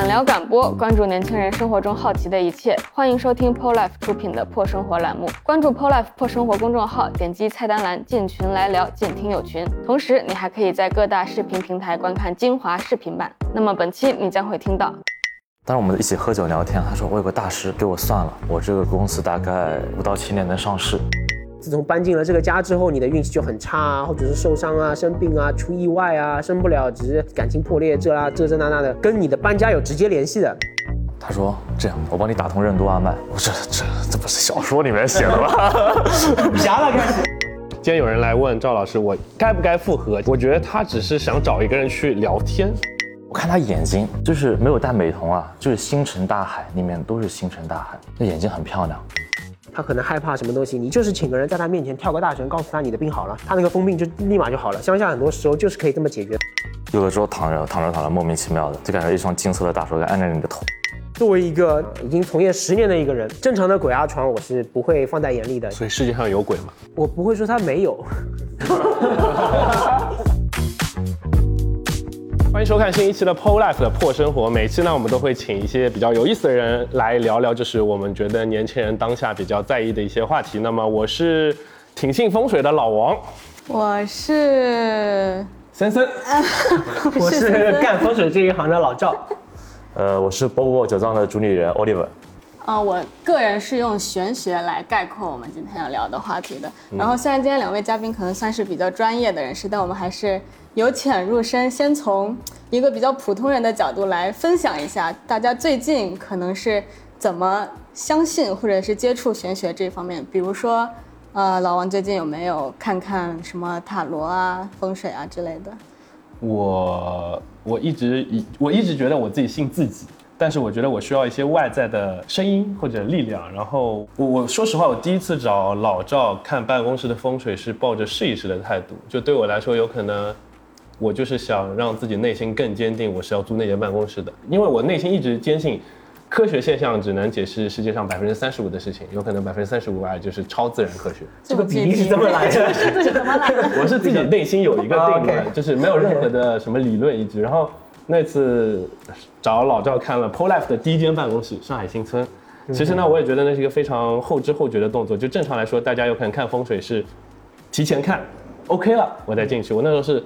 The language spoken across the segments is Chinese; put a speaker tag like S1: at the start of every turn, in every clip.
S1: 敢聊敢播，关注年轻人生活中好奇的一切。欢迎收听 p o Life 出品的破生活栏目。关注 p o Life 破生活公众号，点击菜单栏进群来聊，进听友群。同时，你还可以在各大视频平台观看精华视频版。那么本期你将会听到。
S2: 当时我们一起喝酒聊天，他说我有个大师给我算了，我这个公司大概五到七年能上市。
S3: 自从搬进了这个家之后，你的运气就很差啊，或者是受伤啊、生病啊、出意外啊、升不了职、感情破裂这啦这这那那的，跟你的搬家有直接联系的。
S2: 他说这样，我帮你打通任督二脉。我这这这不是小说里面写的吗？
S3: 武侠了开始。
S4: 今天有人来问赵老师，我该不该复合？我觉得他只是想找一个人去聊天。
S2: 我看他眼睛就是没有戴美瞳啊，就是星辰大海里面都是星辰大海，那眼睛很漂亮。
S3: 他可能害怕什么东西，你就是请个人在他面前跳个大神，告诉他你的病好了，他那个疯病就立马就好了。乡下很多时候就是可以这么解决。
S2: 有的时候躺着躺着躺着莫名其妙的，就感觉一双金色的大手在按着你的头。
S3: 作为一个已经从业十年的一个人，正常的鬼压床我是不会放在眼里的。
S4: 所以世界上有鬼吗？
S3: 我不会说他没有。
S4: 欢迎收看新一期的 PO Life 的破生活。每期呢，我们都会请一些比较有意思的人来聊聊，就是我们觉得年轻人当下比较在意的一些话题。那么，我是挺信风水的老王，
S1: 我是
S4: 森森，
S3: 我是干风水这一行的老赵。
S2: 呃，我是波波酒庄的主理人 Oliver。
S1: 啊，我个人是用玄学来概括我们今天要聊的话题的。然后，虽然今天两位嘉宾可能算是比较专业的人士，但我们还是。由浅入深，先从一个比较普通人的角度来分享一下，大家最近可能是怎么相信或者是接触玄学这方面。比如说，呃，老王最近有没有看看什么塔罗啊、风水啊之类的？
S4: 我我一直以我一直觉得我自己信自己，但是我觉得我需要一些外在的声音或者力量。然后我我说实话，我第一次找老赵看办公室的风水是抱着试一试的态度，就对我来说有可能。我就是想让自己内心更坚定，我是要租那间办公室的，因为我内心一直坚信，科学现象只能解释世界上百分之三十五的事情，有可能百分之三十五啊就是超自然科学。
S3: 这个比例是怎么来的？
S1: 是 怎么来的？
S4: 我是自己内心有一个定论，就是没有任何的什么理论依据。然后那次找老赵看了 Pol Life 的第一间办公室上海新村，其实呢我也觉得那是一个非常后知后觉的动作。就正常来说，大家有可能看风水是提前看，OK 了我再进去。我那时候是。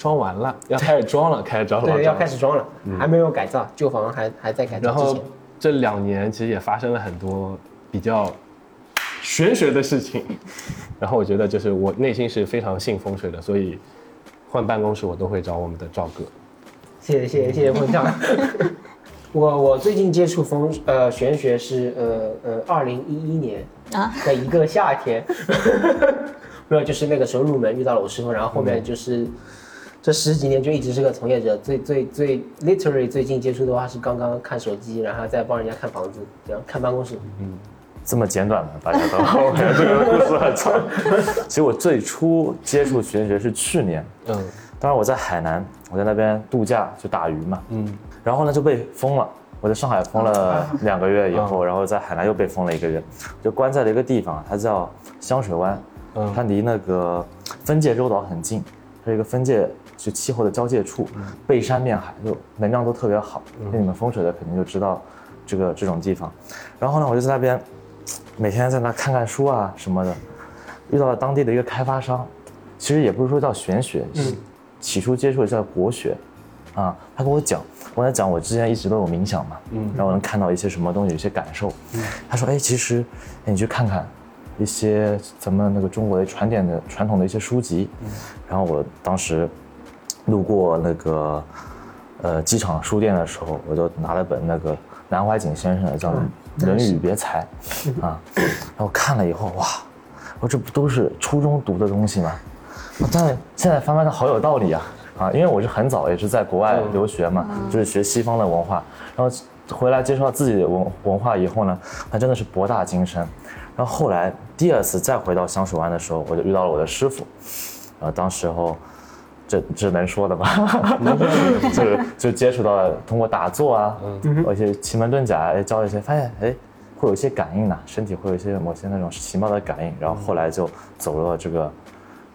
S4: 装完了，要开始装了，开始装了。
S3: 对，要开始装了，还没有改造，旧房还还在改造。
S4: 然后这两年其实也发生了很多比较玄学的事情，然后我觉得就是我内心是非常信风水的，所以换办公室我都会找我们的赵哥。
S3: 谢谢谢谢谢谢。我我最近接触风呃玄学是呃呃二零一一年啊的一个夏天，没有就是那个时候入门遇到了我师傅，然后后面就是。这十几年就一直是个从业者，最最最 literally 最近接触的话是刚刚看手机，然后再帮人家看房子，这样看办公室。嗯，
S2: 这么简短的，大家都，这个故事很长。其实我最初接触玄学是去年，嗯，当时我在海南，我在那边度假就打鱼嘛，嗯，然后呢就被封了，我在上海封了两个月以后，然后在海南又被封了一个月，就关在了一个地方，它叫香水湾，嗯，它离那个分界洲岛很近，是一个分界。是气候的交界处，背山面海，就能量都特别好。那你们风水的肯定就知道这个这种地方。然后呢，我就在那边每天在那看看书啊什么的，遇到了当地的一个开发商，其实也不是说叫玄学，起初接触的叫国学啊。他跟我讲，我跟他讲我之前一直都有冥想嘛，然后我能看到一些什么东西，有些感受。他说，哎，其实你去看看一些咱们那个中国的传点的传统的一些书籍。然后我当时。路过那个呃机场书店的时候，我就拿了本那个南怀瑾先生的叫《论语别裁》啊，然后看了以后哇，我这不都是初中读的东西吗？但现在翻翻它好有道理啊啊！因为我是很早也是在国外留学嘛，就是学西方的文化，然后回来接触到自己的文文化以后呢，那真的是博大精深。然后后来第二次再回到香水湾的时候，我就遇到了我的师傅，呃，当时候。这只能说的吧？就就接触到通过打坐啊，而且奇门遁甲哎教一些，发现哎会有一些感应呐，身体会有一些某些那种奇妙的感应，然后后来就走了这个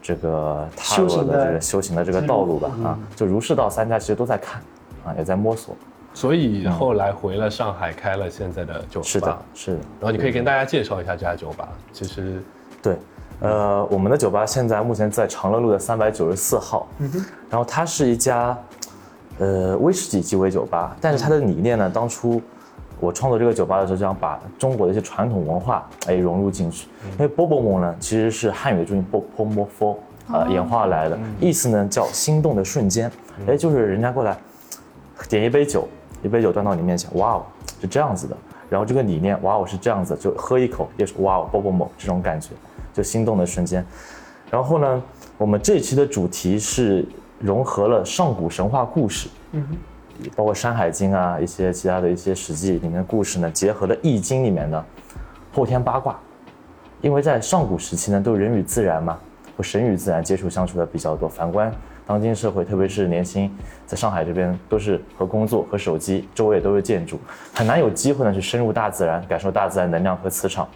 S2: 这个踏入的这个修行的这个道路吧啊，就儒释道三家其实都在看啊，也在摸索
S4: 所以后来回了上海，开了现在的酒吧。
S2: 是的，是的。
S4: 然后你可以跟大家介绍一下这家酒吧。其实，
S2: 对，呃，我们的酒吧现在目前在长乐路的三百九十四号。嗯哼。然后它是一家，呃，威士忌鸡尾酒吧，但是它的理念呢，当初我创作这个酒吧的时候，想把中国的一些传统文化哎融入进去。因为波波梦呢，其实是汉语的注音波波摩 f 呃演化来的，意思呢叫心动的瞬间。哎，就是人家过来点一杯酒。一杯酒端到你面前，哇哦，是这样子的。然后这个理念，哇哦，是这样子，就喝一口也是哇哦，啵啵啵这种感觉，就心动的瞬间。然后呢，我们这期的主题是融合了上古神话故事，嗯，包括《山海经》啊，一些其他的一些史记里面的故事呢，结合了《易经》里面的后天八卦。因为在上古时期呢，都人与自然嘛，和神与自然接触相处的比较多。反观当今社会，特别是年轻，在上海这边都是和工作和手机，周围都是建筑，很难有机会呢去深入大自然，感受大自然能量和磁场。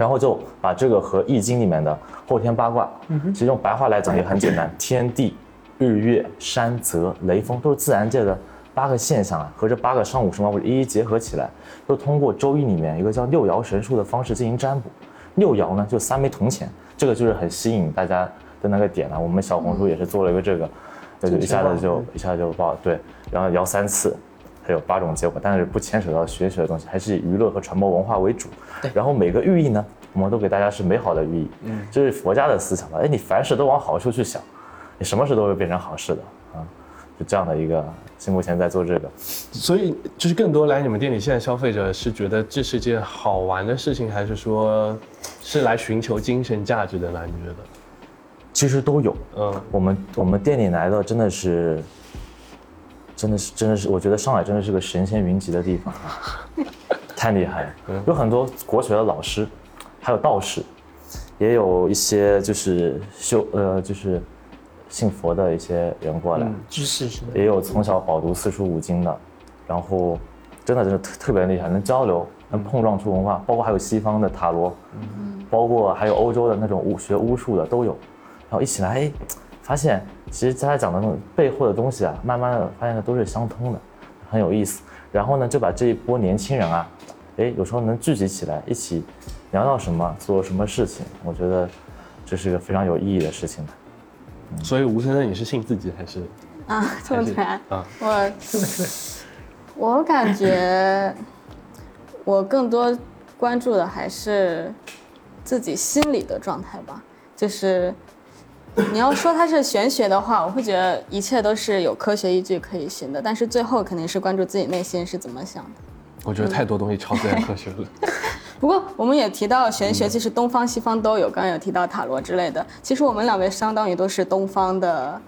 S2: 然后就把这个和《易经》里面的后天八卦，其实用白话来讲也很简单：天地、日月、山泽、雷锋，都是自然界的八个现象啊，和这八个上古神话故事一一结合起来，又通过《周易》里面一个叫六爻神术的方式进行占卜。六爻呢，就三枚铜钱，这个就是很吸引大家。的那个点啊，我们小红书也是做了一个这个，就一下子就一下子就爆对，然后摇三次，还有八种结果，但是不牵扯到学习的东西，还是以娱乐和传播文化为主。
S3: 对，
S2: 然后每个寓意呢，我们都给大家是美好的寓意，嗯，这是佛家的思想吧？哎，你凡事都往好处去想，你什么事都会变成好事的啊，就这样的一个，现目前在做这个。
S4: 所以就是更多来你们店里，现在消费者是觉得这是件好玩的事情，还是说是来寻求精神价值的呢？你觉得？
S2: 其实都有，嗯，我们我们店里来的真的是，真的是真的是，我觉得上海真的是个神仙云集的地方，太厉害了，有很多国学的老师，还有道士，也有一些就是修呃就是信佛的一些人过来，
S3: 知识是，
S2: 也有从小饱读四书五经的，然后真的真的特特别厉害，能交流，能碰撞出文化，包括还有西方的塔罗，嗯，包括还有欧洲的那种巫学巫术的都有。然后一起来，哎，发现其实他讲的那种背后的东西啊，慢慢的发现的都是相通的，很有意思。然后呢，就把这一波年轻人啊，哎，有时候能聚集起来，一起聊到什么，做什么事情，我觉得这是一个非常有意义的事情的。
S4: 所以吴先生，你是信自己还是？
S1: 啊，这么难啊！我我感觉我更多关注的还是自己心理的状态吧，就是。你要说它是玄学的话，我会觉得一切都是有科学依据可以寻的。但是最后肯定是关注自己内心是怎么想的。
S4: 我觉得太多东西超自然科学了。
S1: 不过我们也提到玄学，其实东方西方都有。刚刚有提到塔罗之类的，其实我们两位相当于都是东方的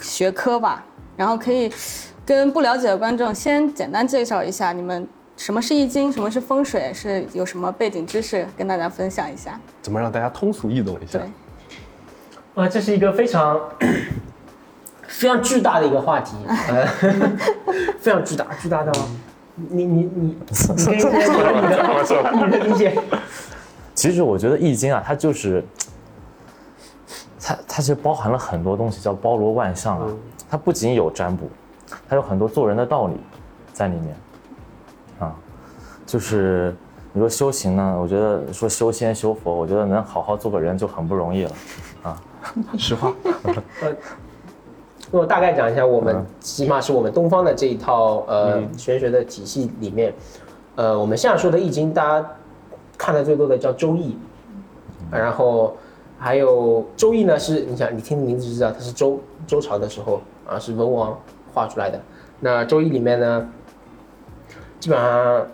S1: 学科吧。然后可以跟不了解的观众先简单介绍一下，你们什么是易经，什么是风水，是有什么背景知识跟大家分享一下。
S4: 怎么让大家通俗易懂一下？
S1: 对。
S3: 啊，这是一个非常非常巨大的一个话题，呃，非常巨大，巨大到你你你你可以 你的你的理解。
S2: 其实我觉得《易经》啊，它就是它它其实包含了很多东西，叫包罗万象啊。它不仅有占卜，它有很多做人的道理在里面啊。就是你说修行呢，我觉得说修仙修佛，我觉得能好好做个人就很不容易了啊。
S4: 实话，呃，
S3: 我大概讲一下，我们起码是我们东方的这一套呃玄学的体系里面，呃，我们现在说的易经，大家看的最多的叫周易，然后还有周易呢，是你想你听名字就知道，它是周周朝的时候啊，是文王画出来的。那周易里面呢，基本上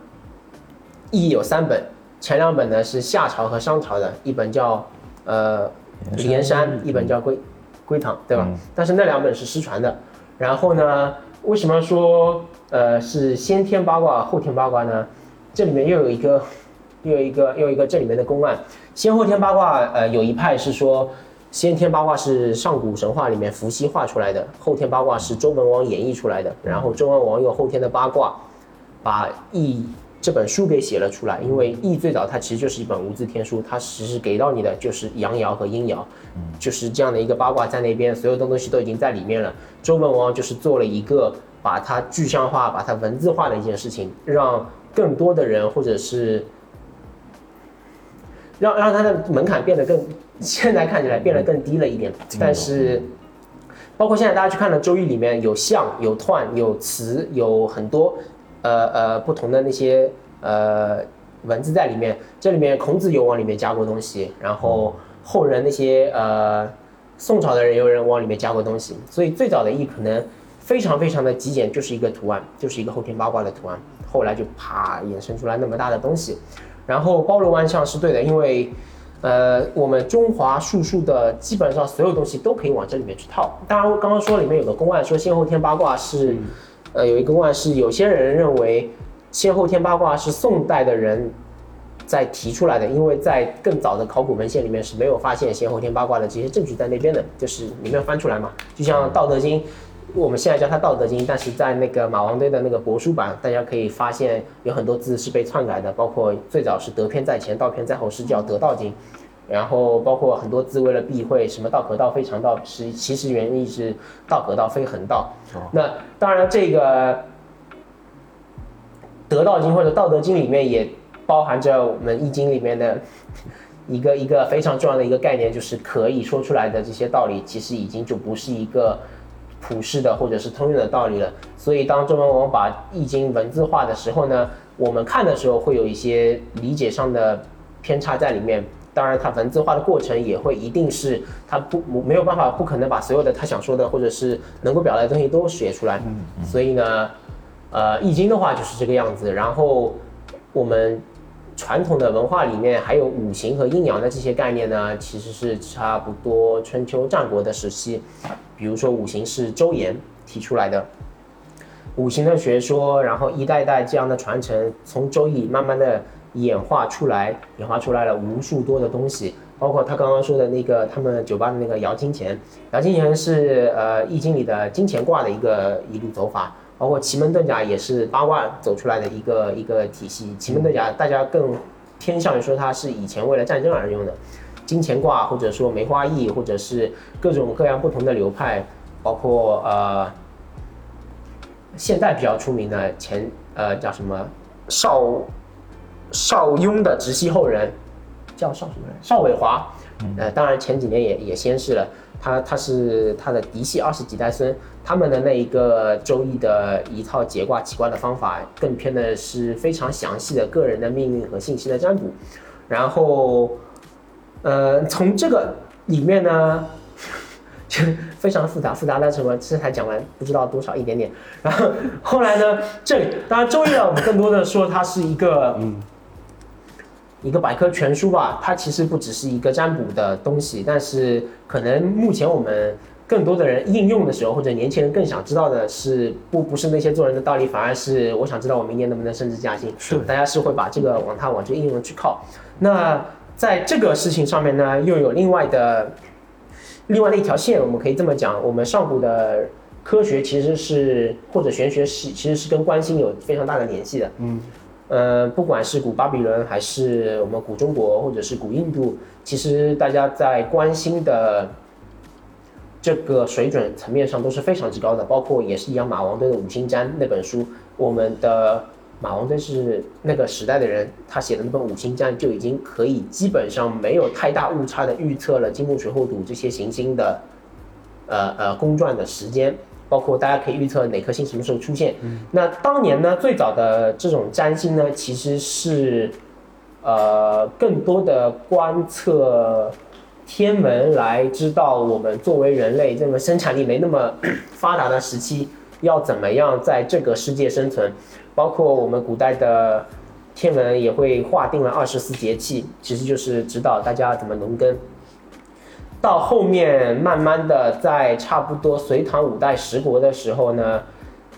S3: 易有三本，前两本呢是夏朝和商朝的，一本叫呃。连山一本叫《归归堂》，对吧？但是那两本是失传的。然后呢，为什么说呃是先天八卦后天八卦呢？这里面又有一个又有一个又有一个这里面的公案。先后天八卦，呃，有一派是说先天八卦是上古神话里面伏羲画出来的，后天八卦是周文王演绎出来的。然后周文王用后天的八卦把易。这本书给写了出来，因为易最早它其实就是一本无字天书，它其实给到你的就是阳爻和阴爻，就是这样的一个八卦在那边，所有的东西都已经在里面了。周文王就是做了一个把它具象化、把它文字化的一件事情，让更多的人或者是让让它的门槛变得更现在看起来变得更低了一点。但是，包括现在大家去看的《周易》里面有象、有彖、有辞，有很多呃呃不同的那些呃文字在里面。这里面孔子有往里面加过东西，然后后人那些呃宋朝的人有人往里面加过东西，所以最早的易可能。非常非常的极简，就是一个图案，就是一个后天八卦的图案。后来就啪衍生出来那么大的东西，然后包罗万象是对的，因为，呃，我们中华术数的基本上所有东西都可以往这里面去套。当然，刚刚说里面有个公案，说先后天八卦是，呃，有一个公案是有些人认为先后天八卦是宋代的人在提出来的，因为在更早的考古文献里面是没有发现先后天八卦的这些证据在那边的，就是你没有翻出来嘛，就像《道德经》。我们现在叫它《道德经》，但是在那个马王堆的那个帛书版，大家可以发现有很多字是被篡改的，包括最早是“德”篇在前，“道”篇在后，是叫《德道经》。然后包括很多字为了避讳什么“道可道，非常道”，是其实原意是“道可道，非恒道”。那当然，这个《德道经》或者《道德经》里面也包含着我们《易经》里面的一个一个非常重要的一个概念，就是可以说出来的这些道理，其实已经就不是一个。普世的或者是通用的道理了，所以当中文王把易经文字化的时候呢，我们看的时候会有一些理解上的偏差在里面。当然，它文字化的过程也会一定是他不没有办法不可能把所有的他想说的或者是能够表达的东西都写出来。嗯所以呢，呃，易经的话就是这个样子。然后我们传统的文化里面还有五行和阴阳的这些概念呢，其实是差不多春秋战国的时期。比如说五行是周衍提出来的，五行的学说，然后一代代这样的传承，从周易慢慢的演化出来，演化出来了无数多的东西，包括他刚刚说的那个他们酒吧的那个摇金钱，摇金钱是呃易经里的金钱卦的一个一路走法，包括奇门遁甲也是八卦走出来的一个一个体系，奇门遁甲大家更偏向于说它是以前为了战争而用的。金钱卦，或者说梅花易，或者是各种各样不同的流派，包括呃，现在比较出名的前呃叫什么？少邵雍的直系后人，叫邵什么人？邵伟华。呃，当然前几年也也先逝了。他他是他的嫡系二十几代孙，他们的那一个周易的一套解卦起卦的方法，更偏的是非常详细的个人的命运和信息的占卜，然后。呃，从这个里面呢，就非常复杂，复杂到什么？这才讲完不知道多少一点点。然后后来呢，这里当然周易呢，我们更多的说它是一个嗯，一个百科全书吧。它其实不只是一个占卜的东西，但是可能目前我们更多的人应用的时候，或者年轻人更想知道的是，不不是那些做人的道理，反而是我想知道我明年能不能升职加薪。
S4: 是，
S3: 大家是会把这个往它往这应用去靠。那。在这个事情上面呢，又有另外的另外的一条线，我们可以这么讲，我们上古的科学其实是或者玄学是其实是跟关心有非常大的联系的。嗯，呃，不管是古巴比伦还是我们古中国或者是古印度，其实大家在关心的这个水准层面上都是非常之高的，包括也是一样，马王堆的《五行占》那本书，我们的。马王堆是那个时代的人，他写的那本《五行占》就已经可以基本上没有太大误差的预测了金木水火土这些行星的，呃呃公转的时间，包括大家可以预测哪颗星什么时候出现。那当年呢，最早的这种占星呢，其实是，呃，更多的观测天文来知道我们作为人类这么生产力没那么 发达的时期，要怎么样在这个世界生存。包括我们古代的天文也会划定了二十四节气，其实就是指导大家怎么农耕。到后面慢慢的，在差不多隋唐五代十国的时候呢，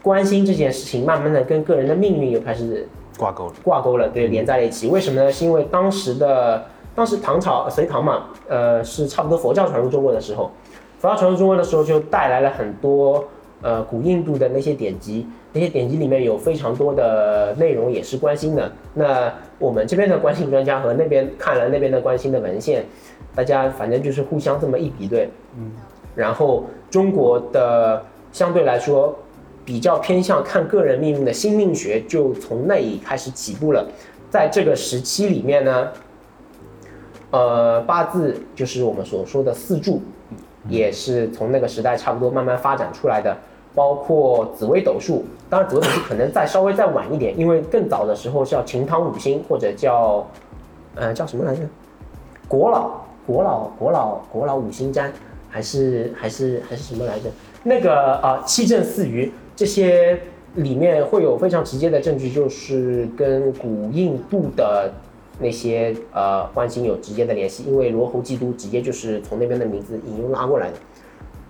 S3: 关心这件事情，慢慢的跟个人的命运又开始
S4: 挂钩了，
S3: 挂钩了，对，连在了一起。为什么呢？是因为当时的当时唐朝隋唐嘛，呃，是差不多佛教传入中国的时候，佛教传入中国的时候就带来了很多呃古印度的那些典籍。那些典籍里面有非常多的内容，也是关心的。那我们这边的关心专家和那边看了那边的关心的文献，大家反正就是互相这么一比对，嗯。然后中国的相对来说比较偏向看个人命运的新命学就从那里开始起步了。在这个时期里面呢，呃，八字就是我们所说的四柱，也是从那个时代差不多慢慢发展出来的。包括紫微斗数，当然紫微斗数可能再稍微再晚一点，因为更早的时候叫秦唐五星或者叫，呃，叫什么来着？国老国老国老国老五星占，还是还是还是什么来着？那个啊，七正四余这些里面会有非常直接的证据，就是跟古印度的那些呃关星有直接的联系，因为罗侯基督直接就是从那边的名字引用拉过来的。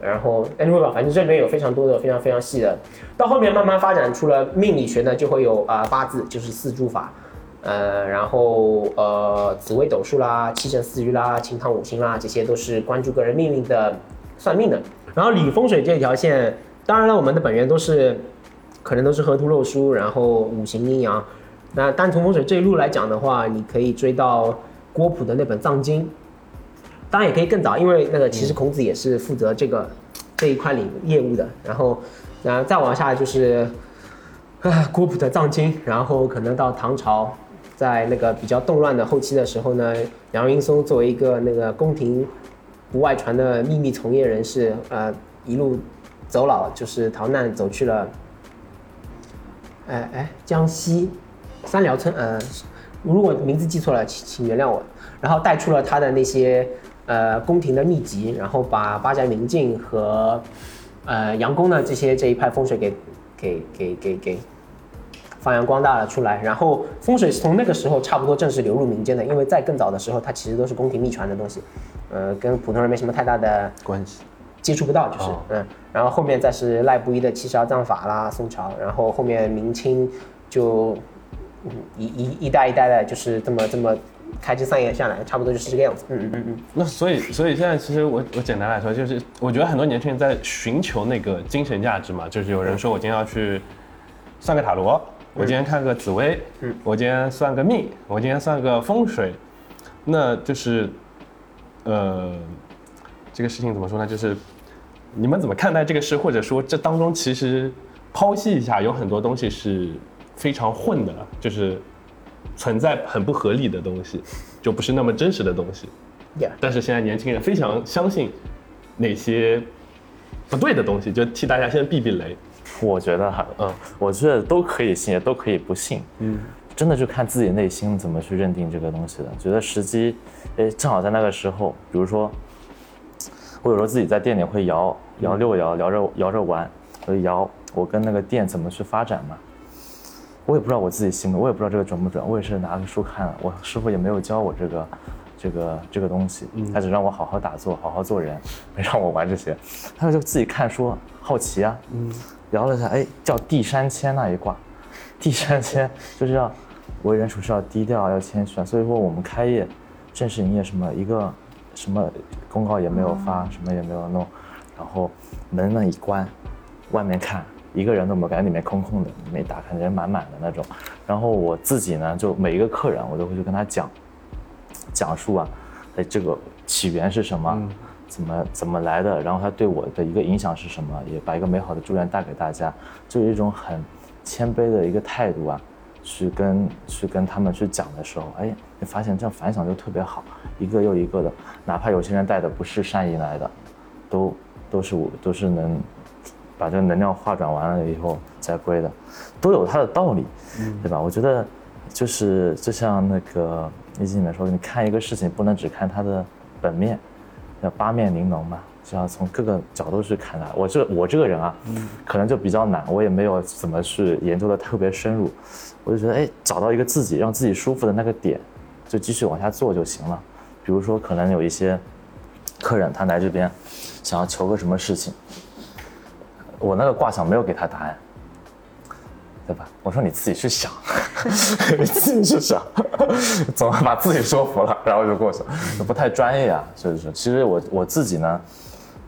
S3: 然后 anyway 吧，反正这里面有非常多的非常非常细的，到后面慢慢发展出了命理学呢，就会有啊八字，就是四柱法，呃，然后呃紫微斗数啦、七神四余啦、清汤五星啦，这些都是关注个人命运的算命的。然后理风水这条线，当然了，我们的本源都是可能都是河图洛书，然后五行阴阳。那单从风水这一路来讲的话，你可以追到郭璞的那本藏经。当然也可以更早，因为那个其实孔子也是负责这个这一块领业务的。然后，然后再往下就是啊郭璞的藏经，然后可能到唐朝，在那个比较动乱的后期的时候呢，杨云松作为一个那个宫廷不外传的秘密从业人士，呃，一路走老，就是逃难走去了，哎哎江西三寮村，呃，如果名字记错了，请请原谅我。然后带出了他的那些。呃，宫廷的秘籍，然后把八宅明镜和呃杨公的这些这一派风水给给给给给发扬光大了出来。然后风水是从那个时候差不多正式流入民间的，因为在更早的时候，它其实都是宫廷秘传的东西，呃，跟普通人没什么太大的
S4: 关系，
S3: 接触不到，就是嗯。然后后面再是赖布衣的七十二藏法啦，宋朝，然后后面明清就一一一代一代的，就是这么这么。开枝散叶下来，差不多就是这个样子。嗯嗯嗯嗯。
S4: 那所以，所以现在其实我我简单来说，就是我觉得很多年轻人在寻求那个精神价值嘛，就是有人说我今天要去算个塔罗，我今天看个紫薇，嗯，我今天算个命，我今天算个风水，那就是，呃，这个事情怎么说呢？就是你们怎么看待这个事，或者说这当中其实剖析一下，有很多东西是非常混的，就是。存在很不合理的东西，就不是那么真实的东西。但是现在年轻人非常相信那些不对的东西，就替大家先避避雷。
S2: 我觉得哈，嗯，我觉得都可以信，也都可以不信。嗯，真的就看自己内心怎么去认定这个东西的。觉得时机，哎，正好在那个时候。比如说，我有时候自己在店里会摇摇六摇，摇着摇着玩，我摇我跟那个店怎么去发展嘛。我也不知道我自己信的，我也不知道这个准不准。我也是拿个书看了，我师傅也没有教我这个，这个这个东西，他只让我好好打坐，好好做人，没让我玩这些。他就自己看书，好奇啊，嗯，聊了一下，哎，叫地山谦那一卦，地山谦就是要为人处事要低调，要谦虚啊。所以说我们开业，正式营业什么一个什么公告也没有发，什么也没有弄，然后门呢一关，外面看。一个人都没有，感觉里面空空的，没打开，人满满的那种。然后我自己呢，就每一个客人，我都会去跟他讲，讲述啊，哎，这个起源是什么，怎么怎么来的，然后他对我的一个影响是什么，也把一个美好的祝愿带给大家，就有一种很谦卑的一个态度啊，去跟去跟他们去讲的时候，哎，你发现这样反响就特别好，一个又一个的，哪怕有些人带的不是善意来的，都都是我都是能。把这个能量化转完了以后再归的，都有它的道理，对吧？我觉得就是就像那个易经里面说，你看一个事情不能只看它的本面，要八面玲珑嘛，就要从各个角度去看它。我这我这个人啊，可能就比较难，我也没有怎么去研究的特别深入，我就觉得哎，找到一个自己让自己舒服的那个点，就继续往下做就行了。比如说，可能有一些客人他来这边想要求个什么事情。我那个卦象没有给他答案，对吧？我说你自己去想，你自己去想，总把自己说服了，然后就过去了，不太专业啊，所以说，其实我我自己呢，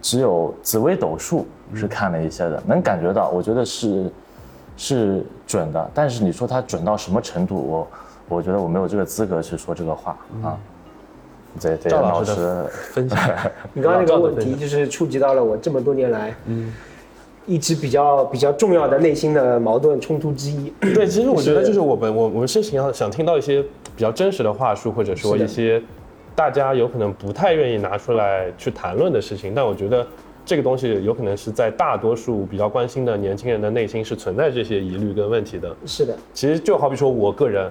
S2: 只有紫微斗数是看了一些的，能感觉到，我觉得是是准的。但是你说它准到什么程度，我我觉得我没有这个资格去说这个话啊。对对，
S4: 赵老师分享，
S3: 你刚刚那个问题就是触及到了我这么多年来，嗯。一直比较比较重要的内心的矛盾冲突之一。
S4: 对，其实我觉得就是我们我我们是想要想听到一些比较真实的话术，或者说一些大家有可能不太愿意拿出来去谈论的事情。但我觉得这个东西有可能是在大多数比较关心的年轻人的内心是存在这些疑虑跟问题的。
S3: 是的，
S4: 其实就好比说我个人。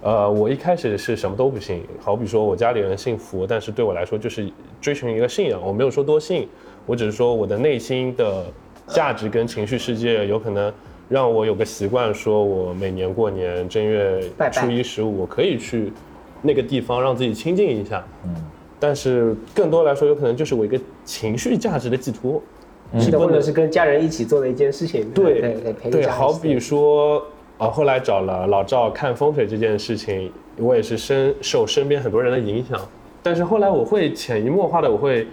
S4: 呃，我一开始是什么都不信，好比说我家里人信佛，但是对我来说就是追寻一个信仰，我没有说多信，我只是说我的内心的价值跟情绪世界有可能让我有个习惯，说我每年过年正月初一十五，我可以去那个地方让自己清静一下。嗯，但是更多来说，有可能就是我一个情绪价值的寄托，
S3: 是的，或者是跟家人一起做的一件事情。
S4: 对对对，好比说。啊，后来找了老赵看风水这件事情，我也是深受身边很多人的影响。但是后来我会潜移默化的，我会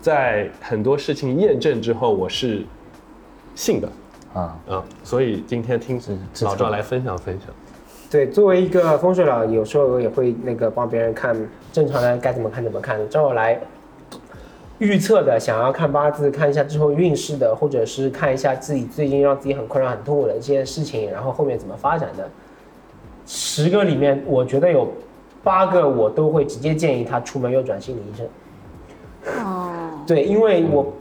S4: 在很多事情验证之后，我是信的啊啊。所以今天听老赵来分享分享。
S3: 对，作为一个风水佬，有时候也会那个帮别人看，正常人该怎么看怎么看，找我来。预测的，想要看八字，看一下之后运势的，或者是看一下自己最近让自己很困扰、很痛苦的一件事情，然后后面怎么发展的。十个里面，我觉得有八个我都会直接建议他出门右转心理医生。哦。对，因为我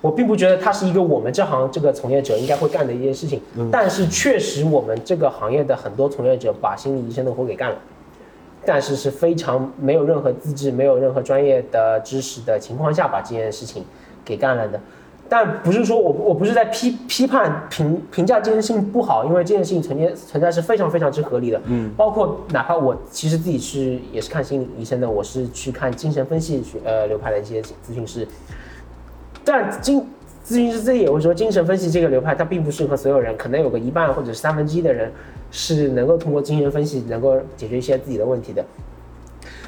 S3: 我并不觉得他是一个我们这行这个从业者应该会干的一件事情，但是确实我们这个行业的很多从业者把心理医生的活给干了。但是是非常没有任何资质、没有任何专业的知识的情况下把这件事情给干了的，但不是说我我不是在批批判评评价这件事情不好，因为这件事情存在存在是非常非常之合理的。嗯，包括哪怕我其实自己是也是看心理医生的，我是去看精神分析学呃流派的一些咨询师，但精咨询师自己也会说，精神分析这个流派它并不适合所有人，可能有个一半或者是三分之一的人。是能够通过精神分析能够解决一些自己的问题的。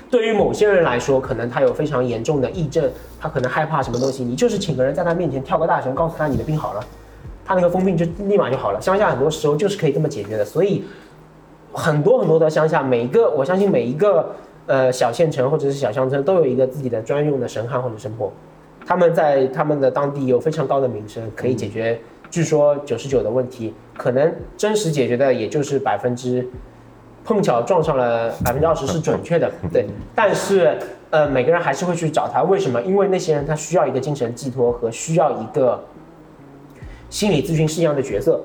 S3: 对于某些人来说，可能他有非常严重的癔症，他可能害怕什么东西，你就是请个人在他面前跳个大神，告诉他你的病好了，他那个疯病就立马就好了。乡下很多时候就是可以这么解决的，所以很多很多的乡下，每一个我相信每一个呃小县城或者是小乡村都有一个自己的专用的神汉或者神婆，他们在他们的当地有非常高的名声，可以解决。据说九十九的问题，可能真实解决的也就是百分之，碰巧撞上了百分之二十是准确的，对。但是，呃，每个人还是会去找他，为什么？因为那些人他需要一个精神寄托和需要一个心理咨询师一样的角色，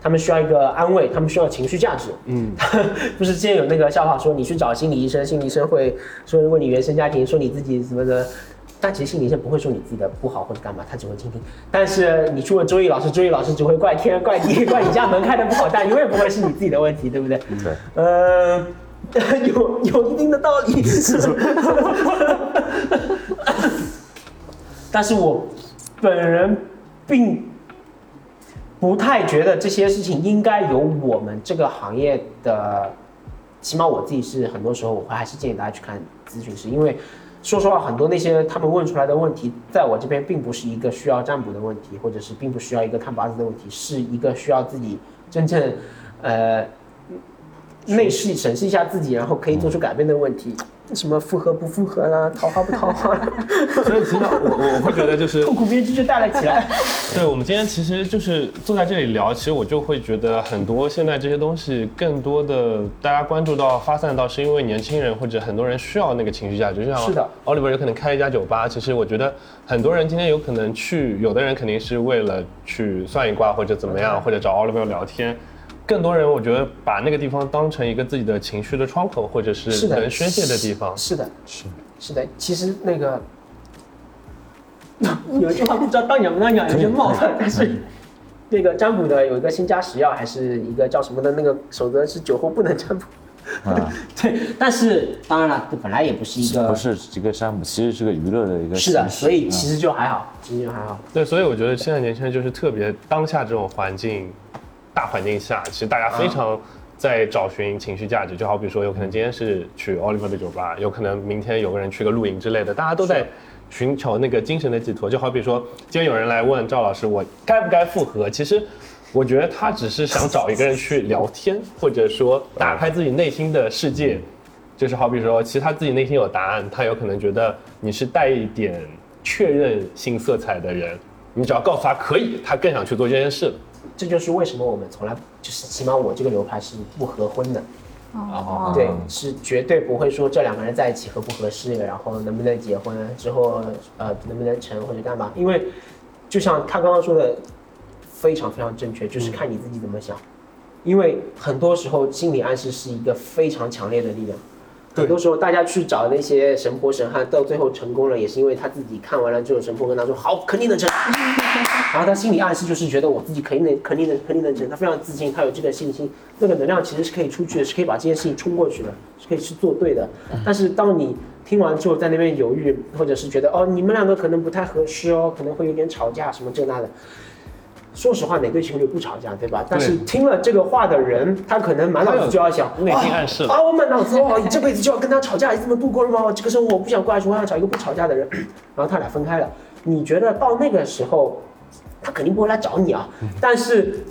S3: 他们需要一个安慰，他们需要情绪价值。嗯，不是之前有那个笑话说，你去找心理医生，心理医生会说问你原生家庭，说你自己什么的。但其实心理医生不会说你自己的不好或者干嘛，他只会听听。但是你去问周易老师，周易老师只会怪天怪地，怪你家门开的不好，但永远不会是你自己的问题，对不对？
S2: 对。
S3: 呃，有 有一定的道理。但是我本人并不太觉得这些事情应该由我们这个行业的，起码我自己是很多时候我会还是建议大家去看咨询师，因为。说实话，很多那些他们问出来的问题，在我这边并不是一个需要占卜的问题，或者是并不需要一个看八字的问题，是一个需要自己真正，呃，内视审视一下自己，然后可以做出改变的问题。什么复合不复合啦，桃花不桃花啦，
S4: 所以其实我我会觉得就是
S3: 痛苦面具就大了起来。
S4: 对，我们今天其实就是坐在这里聊，其实我就会觉得很多现在这些东西，更多的大家关注到发散到，是因为年轻人或者很多人需要那个情绪价值，就像
S3: 是的，
S4: 奥利弗有可能开一家酒吧，其实我觉得很多人今天有可能去，有的人肯定是为了去算一卦或者怎么样，或者找奥利弗聊天。更多人，我觉得把那个地方当成一个自己的情绪的窗口，或者是能宣泄的地方。
S3: 是的，是是的。其实那个 有一句话不知道当讲不当讲，有些冒犯，但是那个占卜的有一个新加食药，还是一个叫什么的那个守则是酒后不能占卜。啊，对。但是当然了，这本来也不是一个
S2: 不是一个占卜，其实是个娱乐的一个。
S3: 是的，所以其实就还好，其实就还好。
S4: 对，所以我觉得现在年轻人就是特别当下这种环境。大环境下，其实大家非常在找寻情绪价值，就好比说，有可能今天是去 Oliver 的酒吧，有可能明天有个人去个露营之类的，大家都在寻求那个精神的寄托。就好比说，今天有人来问赵老师，我该不该复合？其实我觉得他只是想找一个人去聊天，或者说打开自己内心的世界。就是好比说，其实他自己内心有答案，他有可能觉得你是带一点确认性色彩的人。你只要告诉他可以，他更想去做这件事。
S3: 这就是为什么我们从来就是，起码我这个流派是不合婚的。哦，对，是绝对不会说这两个人在一起合不合适，然后能不能结婚之后，呃，能不能成或者干嘛？因为就像他刚刚说的，非常非常正确，就是看你自己怎么想。因为很多时候心理暗示是一个非常强烈的力量。很多时候，大家去找那些神婆神汉，到最后成功了，也是因为他自己看完了之后，神婆跟他说：“好，肯定能成。”然后他心里暗示就是觉得我自己肯定能、肯定能、肯定能成。他非常自信，他有这个信心，那个能量其实是可以出去的，是可以把这件事情冲过去的，是可以去做对的。但是当你听完之后，在那边犹豫，或者是觉得哦，你们两个可能不太合适哦，可能会有点吵架什么这那的。说实话，哪对情侣不吵架，对吧？但是听了这个话的人，他可能满脑子就要想
S4: 内心暗示
S3: 啊，我满脑子哦，你这辈子就要跟他吵架，你这么度过了吗？这个生活我不想过下去，我想找一个不吵架的人。然后他俩分开了。你觉得到那个时候，他肯定不会来找你啊。但是。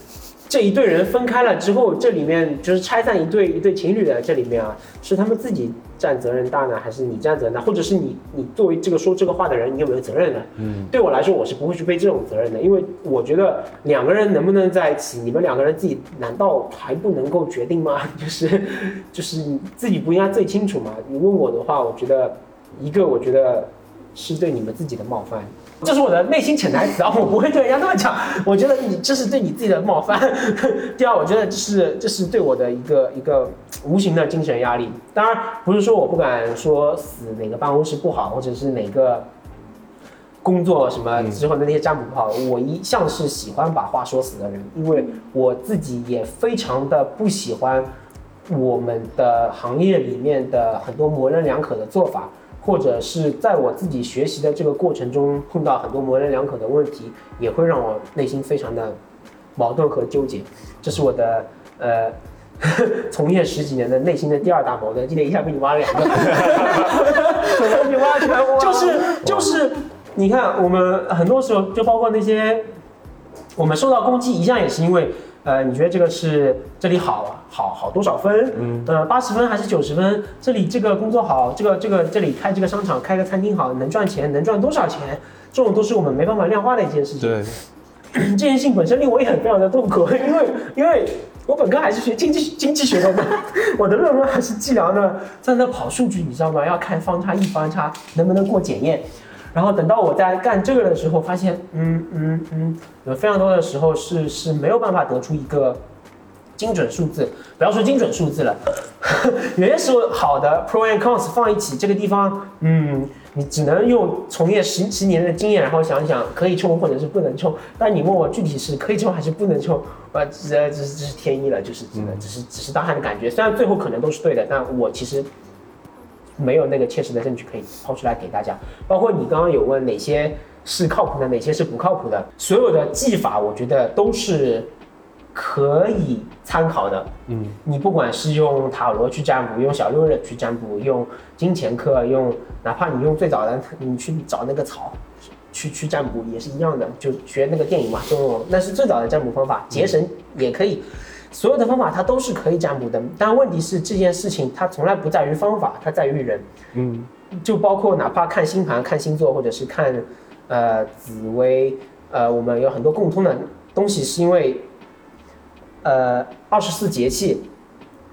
S3: 这一对人分开了之后，这里面就是拆散一对一对情侣的这里面啊，是他们自己占责任大呢，还是你占责任大？或者是你你作为这个说这个话的人，你有没有责任呢？嗯，对我来说，我是不会去背这种责任的，因为我觉得两个人能不能在一起，你们两个人自己难道还不能够决定吗？就是就是你自己不应该最清楚吗？你问我的话，我觉得一个我觉得是对你们自己的冒犯。这是我的内心潜台词啊，我不会对人家那么讲。我觉得你这是对你自己的冒犯。第二，我觉得这是这是对我的一个 一个无形的精神压力。当然，不是说我不敢说死哪个办公室不好，或者是哪个工作什么之后的那些占卜不好。我一向是喜欢把话说死的人，因为我自己也非常的不喜欢我们的行业里面的很多模棱两可的做法。或者是在我自己学习的这个过程中碰到很多模棱两可的问题，也会让我内心非常的矛盾和纠结。这是我的呃 从业十几年的内心的第二大矛盾。今天一下被你挖了两个，被你挖全挖。就是就是，你看我们很多时候就包括那些我们受到攻击，一向也是因为。呃，你觉得这个是这里好好好多少分？嗯，呃，八十分还是九十分？这里这个工作好，这个这个这里开这个商场开个餐厅好，能赚钱，能赚多少钱？这种都是我们没办法量化的一件事情。
S4: 对，
S3: 这件事情本身令我也很非常的痛苦，因为因为我本科还是学经济经济学的嘛，我的论文还是计量的，在那跑数据，你知道吗？要看方差异方差能不能过检验。然后等到我在干这个的时候，发现，嗯嗯嗯，有非常多的时候是是没有办法得出一个精准数字，不要说精准数字了，有些时候好的 pro and cons 放一起，这个地方，嗯，你只能用从业十十年的经验，然后想想可以冲或者是不能冲。但你问我具体是可以冲还是不能冲，呃，这这这是天意了，就是只能，只是只是当下的感觉。虽然最后可能都是对的，但我其实。没有那个切实的证据可以抛出来给大家，包括你刚刚有问哪些是靠谱的，哪些是不靠谱的，所有的技法我觉得都是可以参考的。嗯，你不管是用塔罗去占卜，用小六壬去占卜，用金钱课，用哪怕你用最早的你去找那个草去去占卜也是一样的，就学那个电影嘛，就那是最早的占卜方法，结绳也可以。所有的方法它都是可以占卜的，但问题是这件事情它从来不在于方法，它在于人。嗯，就包括哪怕看星盘、看星座，或者是看，呃，紫薇，呃，我们有很多共通的东西，是因为，呃，二十四节气，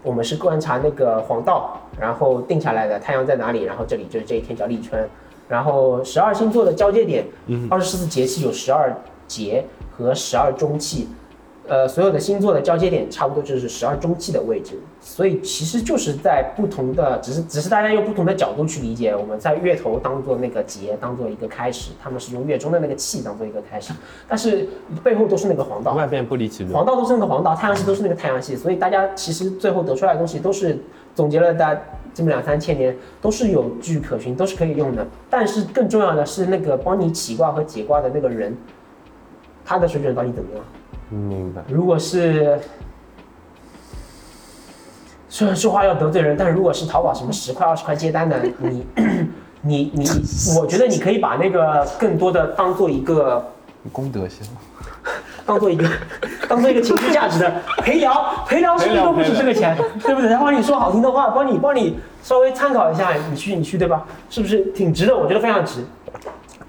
S3: 我们是观察那个黄道，然后定下来的太阳在哪里，然后这里就是这一天叫立春，然后十二星座的交界点，嗯，二十四节气有十二节和十二中气。呃，所有的星座的交接点差不多就是十二中气的位置，所以其实就是在不同的，只是只是大家用不同的角度去理解。我们在月头当做那个节，当做一个开始，他们是用月中的那个气当做一个开始，但是背后都是那个黄道，
S4: 万变不离其宗。
S3: 黄道都是那个黄道，太阳系都是那个太阳系，所以大家其实最后得出来的东西都是总结了大这么两三千年，都是有据可循，都是可以用的。但是更重要的是那个帮你起卦和解卦的那个人，他的水准到底怎么样？
S4: 明白。
S3: 如果是虽然说话要得罪人，但如果是淘宝什么十块二十块接单的，你你你，我觉得你可以把那个更多的当做一个
S4: 功德心，
S3: 当做一个当做一个情绪价值的 陪聊，陪聊是不是都不止这个钱？对不对？他帮你说好听的话，帮你帮你稍微参考一下，你去你去对吧？是不是挺值的？我觉得非常值。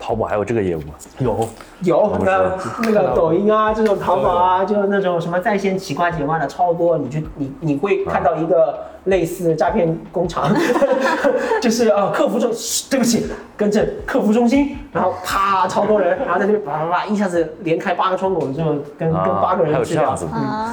S2: 淘宝还有这个业务吗？
S4: 有。
S3: 有，那那个抖音啊，这种淘宝啊，就那种什么在线起挂几万的超多，你就你你会看到一个类似诈骗工厂，就是啊客服中，对不起，更正，客服中心，然后啪超多人，然后在那边叭叭叭一下子连开八个窗口，就跟跟八个人
S2: 还有这样子，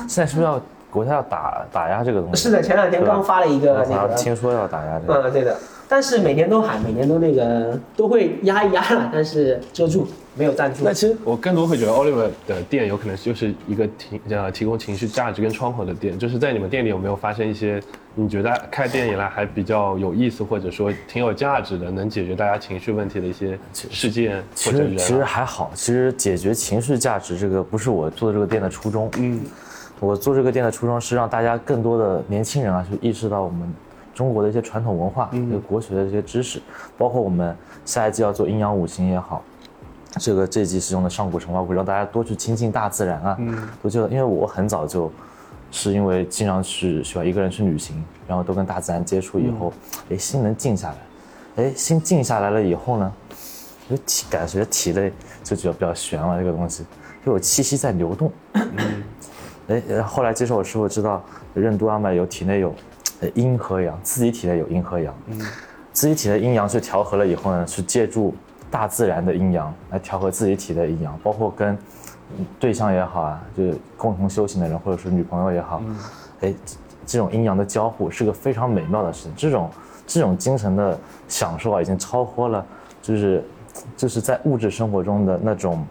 S2: 现在是不是要？国家要打打压这个东西，
S3: 是的，前两天刚发了一个那个，
S2: 听说要打压这个，
S3: 嗯，对的，但是每年都喊，每年都那个都会压一压了，但是遮住没有赞助。
S4: 那其实我更多会觉得 Oliver 的店有可能就是一个提呃提供情绪价值跟窗口的店，就是在你们店里有没有发生一些你觉得开店以来还比较有意思或者说挺有价值的，能解决大家情绪问题的一些事件
S2: 其实其实还好，其实解决情绪价值这个不是我做这个店的初衷，嗯。我做这个店的初衷是让大家更多的年轻人啊，去意识到我们中国的一些传统文化、个国学的这些知识，包括我们下一季要做阴阳五行也好，这个这季是用的上古神话，故事让大家多去亲近大自然啊。嗯，我觉得，因为我很早就，是因为经常去喜欢一个人去旅行，然后都跟大自然接触以后，哎，心能静下来，哎，心静下来了以后呢，就体感觉体内就觉得比较悬了，这个东西。就有气息在流动。哎，后来接受我师傅知道，任督二脉有体内有阴和阳，自己体内有阴和阳，嗯，自己体内阴阳去调和了以后呢，是借助大自然的阴阳来调和自己体内阴阳，包括跟对象也好啊，就是共同修行的人或者是女朋友也好，哎，这种阴阳的交互是个非常美妙的事情，这种这种精神的享受啊，已经超脱了，就是就是在物质生活中的那种。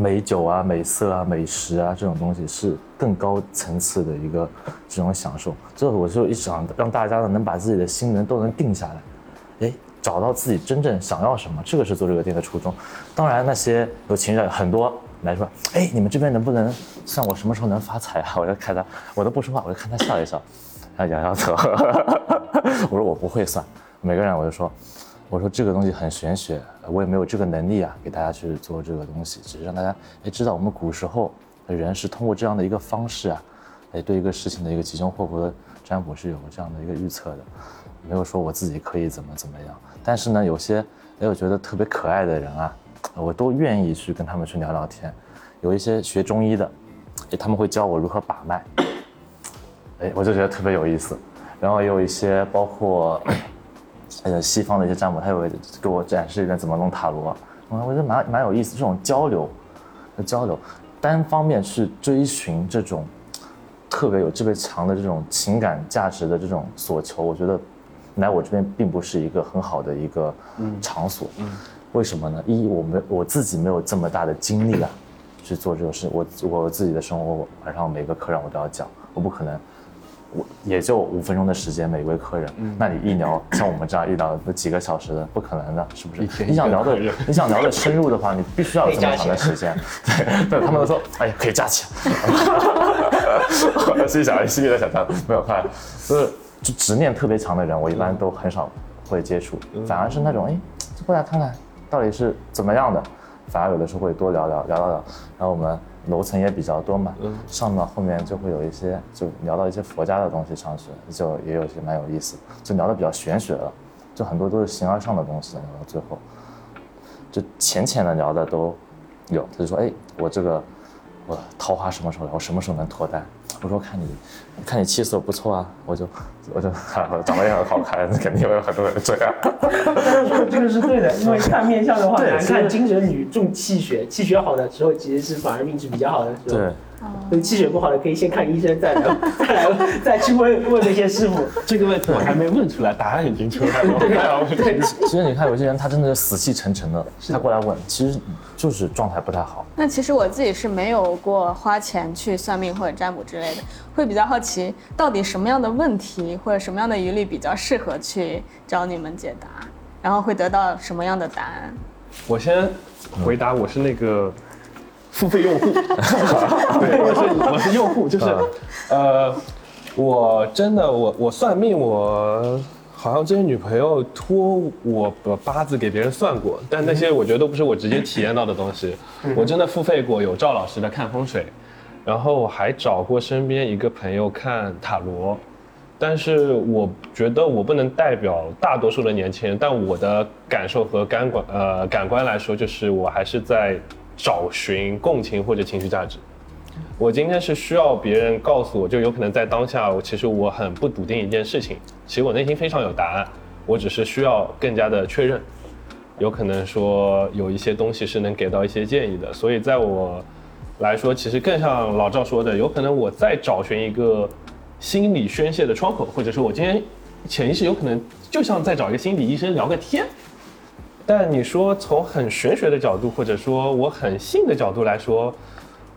S2: 美酒啊、美色啊、美食啊，这种东西是更高层次的一个这种享受。这我就一想让大家呢能把自己的心能都能定下来，哎，找到自己真正想要什么，这个是做这个店的初衷。当然那些有情绪很多来说，哎，你们这边能不能算我什么时候能发财啊？我就看他，我都不说话，我就看他笑一笑，他摇摇头。我说我不会算，每个人我就说。我说这个东西很玄学，我也没有这个能力啊，给大家去做这个东西，只是让大家哎知道我们古时候的人是通过这样的一个方式啊，哎对一个事情的一个吉凶祸福的占卜是有这样的一个预测的，没有说我自己可以怎么怎么样。但是呢，有些哎我觉得特别可爱的人啊，我都愿意去跟他们去聊聊天。有一些学中医的，哎他们会教我如何把脉，哎我就觉得特别有意思。然后也有一些包括。呃，西方的一些占卜，他会给我展示一遍怎么弄塔罗，我我觉得蛮蛮有意思。这种交流，交流，单方面去追寻这种特别有特别强的这种情感价值的这种所求，我觉得来我这边并不是一个很好的一个场所。为什么呢？一，我没我自己没有这么大的精力啊，去做这种事。我我自己的生活，晚上每个客人我都要讲，我不可能。我也就五分钟的时间，每位客人，那你一聊，像我们这样一聊都几个小时的，不可能的，是不是？你想聊的，你想聊的深入的话，你必须要有这么长的时间。对，对他们都说，哎呀，可以加钱。我 心想，心里在想，他没有看，就是就执念特别强的人，我一般都很少会接触，反而是那种，哎，过来看看到底是怎么样的，反而有的时候会多聊聊聊聊聊，然后我们。楼层也比较多嘛，上到后面就会有一些，就聊到一些佛家的东西上去，就也有些蛮有意思，就聊的比较玄学了，就很多都是形而上的东西，聊到最后，就浅浅的聊的都有，他就说，哎，我这个我桃花什么时候来，我什么时候能脱单？我说看你，看你气色不错啊，我就我就长得也很好看，肯定会有很多人这样。
S3: 这个是对的，因为 看面相的话，男看精神女重气血，气血好的时候其实是反而运气比较好的时候。对。对气血不好的可以先看医生，再来再来再去问问那些师傅。
S4: 这个问题我还没问出来，答案已经出来了。对，
S2: 其实你看有些人他真的是死气沉沉的，他过来问，其实就是状态不太好。
S1: 那其实我自己是没有过花钱去算命或者占卜之类的，会比较好奇到底什么样的问题或者什么样的疑虑比较适合去找你们解答，然后会得到什么样的答案？
S4: 我先回答，我是那个。付费用户，对，我是我是用户，就是，呃，我真的我我算命，我好像这些女朋友托我把八字给别人算过，但那些我觉得都不是我直接体验到的东西，我真的付费过，有赵老师的看风水，然后我还找过身边一个朋友看塔罗，但是我觉得我不能代表大多数的年轻人，但我的感受和感官呃感官来说，就是我还是在找寻共情或者情绪价值。我今天是需要别人告诉我，就有可能在当下，我其实我很不笃定一件事情，其实我内心非常有答案，我只是需要更加的确认。有可能说有一些东西是能给到一些建议的，所以在我来说，其实更像老赵说的，有可能我在找寻一个。心理宣泄的窗口，或者说我今天潜意识有可能就像在找一个心理医生聊个天。但你说从很玄学的角度，或者说我很信的角度来说，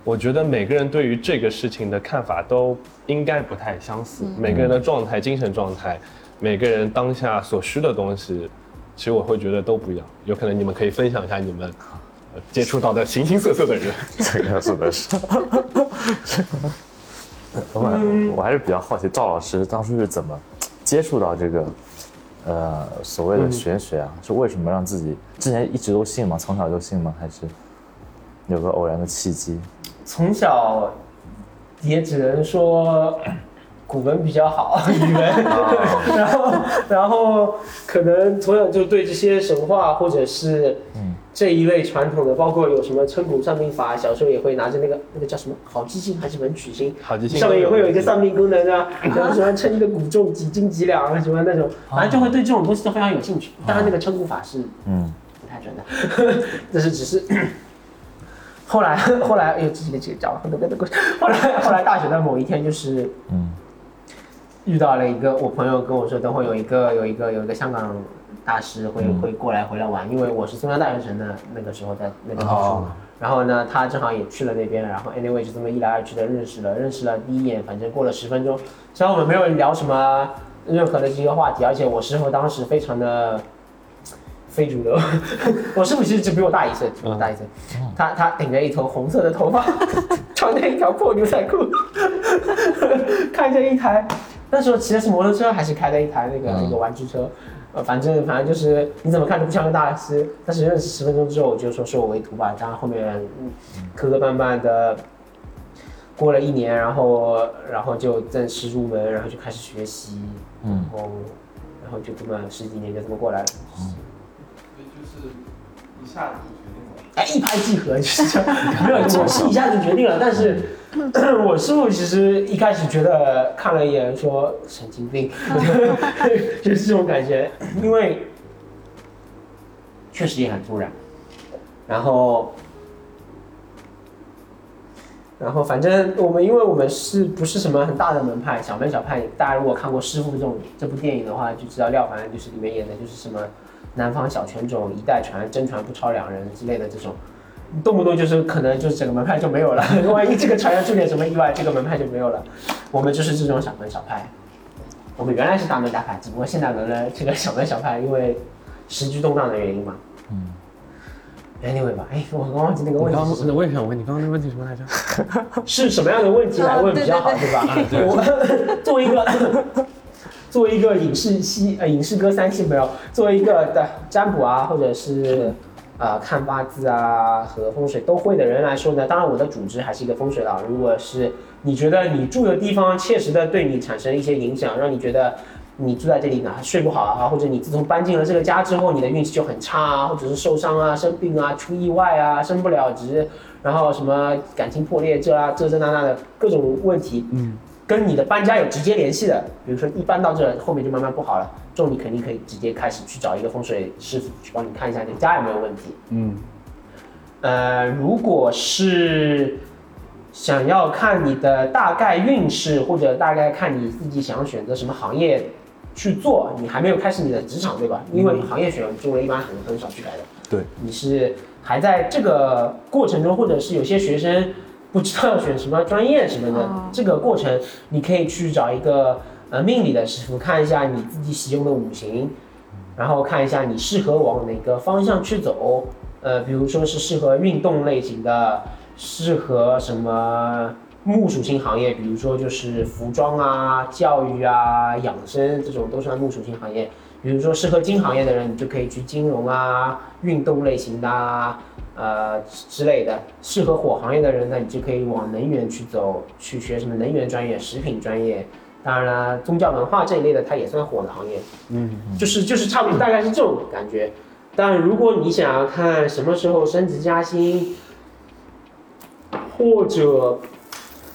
S4: 我觉得每个人对于这个事情的看法都应该不太相似。每个人的状态、精神状态，每个人当下所需的东西，其实我会觉得都不一样。有可能你们可以分享一下你们接触到的形形色色的人。
S2: 这个是的是。我 我还是比较好奇，赵老师当初是怎么接触到这个，呃，所谓的玄学啊？是为什么让自己之前一直都信吗？从小就信吗？还是有个偶然的契机？
S3: 从小也只能说古文比较好，语文，然后然后可能从小就对这些神话或者是嗯。这一类传统的，包括有什么称骨算命法，小时候也会拿着那个那个叫什么好记性还是文曲星，
S4: 好记性
S3: 上面也会有一个算命功能啊，然后喜欢称一个骨重几斤几两啊，什么那种，反正就会对这种东西都非常有兴趣。当然那个称骨法是嗯不太准的，这是只是。后来 后来哎呦这几个几个讲很多个的故事。后来 后来大学的某一天就是嗯遇到了一个我朋友跟我说等会有一个有一个有一个香港。大师会会过来回来玩，因为我是中央大学城的，那个时候在那边读书。然后呢，他正好也去了那边，然后 anyway 就这么一来二去的认识了，认识了第一眼，反正过了十分钟，虽然我们没有聊什么任何的这些话题，而且我师傅当时非常的非主流，我师傅其实只比我大一岁，比我大一岁，他他顶着一头红色的头发，穿着一条破牛仔裤，开着一台那时候骑的是摩托车还是开的一台那个那个玩具车。呃，反正反正就是你怎么看都不像个大师，但是认识十分钟之后，我就说收我为徒吧。然后后面磕磕绊绊的过了一年，然后然后就正式入门，然后就开始学习，然后然后就这么十几年就这么过来了。是一下子就决定了，哎，一拍即合，就是这样没有，我是一下子决定了，但是。我师傅其实一开始觉得看了一眼说神经病，就是这种感觉，因为确实也很突然。然后，然后反正我们因为我们是不是什么很大的门派，小门小派。大家如果看过《师傅》这种这部电影的话，就知道廖凡就是里面演的就是什么南方小犬种，一代传真传不超两人之类的这种。动不动就是可能就是整个门派就没有了，万一这个传人出点什么意外，这个门派就没有了。我们就是这种小门小派，我们原来是大门大派，只不过现在轮了这个小门小派，因为时局动荡的原因嘛。嗯。Anyway 吧，哎，我刚忘记那个问题。
S4: 我也想问你，刚刚那问题什么来着？
S3: 是什么样的问题来问比较好，对吧 对？我作为一个作为一个影视系呃影视歌三系没有，作为一个的占卜啊，或者是。啊，看八字啊和风水都会的人来说呢，当然我的主职还是一个风水佬。如果是你觉得你住的地方切实的对你产生一些影响，让你觉得你住在这里呢睡不好啊，或者你自从搬进了这个家之后，你的运气就很差啊，或者是受伤啊、生病啊、出意外啊、升不了职，然后什么感情破裂这啊这这那那的各种问题，嗯。跟你的搬家有直接联系的，比如说一搬到这后面就慢慢不好了，这种你肯定可以直接开始去找一个风水师傅去帮你看一下这个家有没有问题。嗯，呃，如果是想要看你的大概运势，或者大概看你自己想选择什么行业去做，你还没有开始你的职场，对吧？因为行业选中了一般很很少去改的。
S4: 对，
S3: 你是还在这个过程中，或者是有些学生。不知道要选什么专业什么的，这个过程你可以去找一个呃命理的师傅看一下你自己喜用的五行，然后看一下你适合往哪个方向去走，呃，比如说是适合运动类型的，适合什么木属性行业，比如说就是服装啊、教育啊、养生这种都算木属性行业。比如说适合金行业的人，你就可以去金融啊、运动类型的啊。呃之类的，适合火行业的人，那你就可以往能源去走，去学什么能源专业、食品专业，当然了，宗教文化这一类的，它也算火的行业。嗯，就是就是差不多，大概是这种感觉。但如果你想要看什么时候升职加薪，或者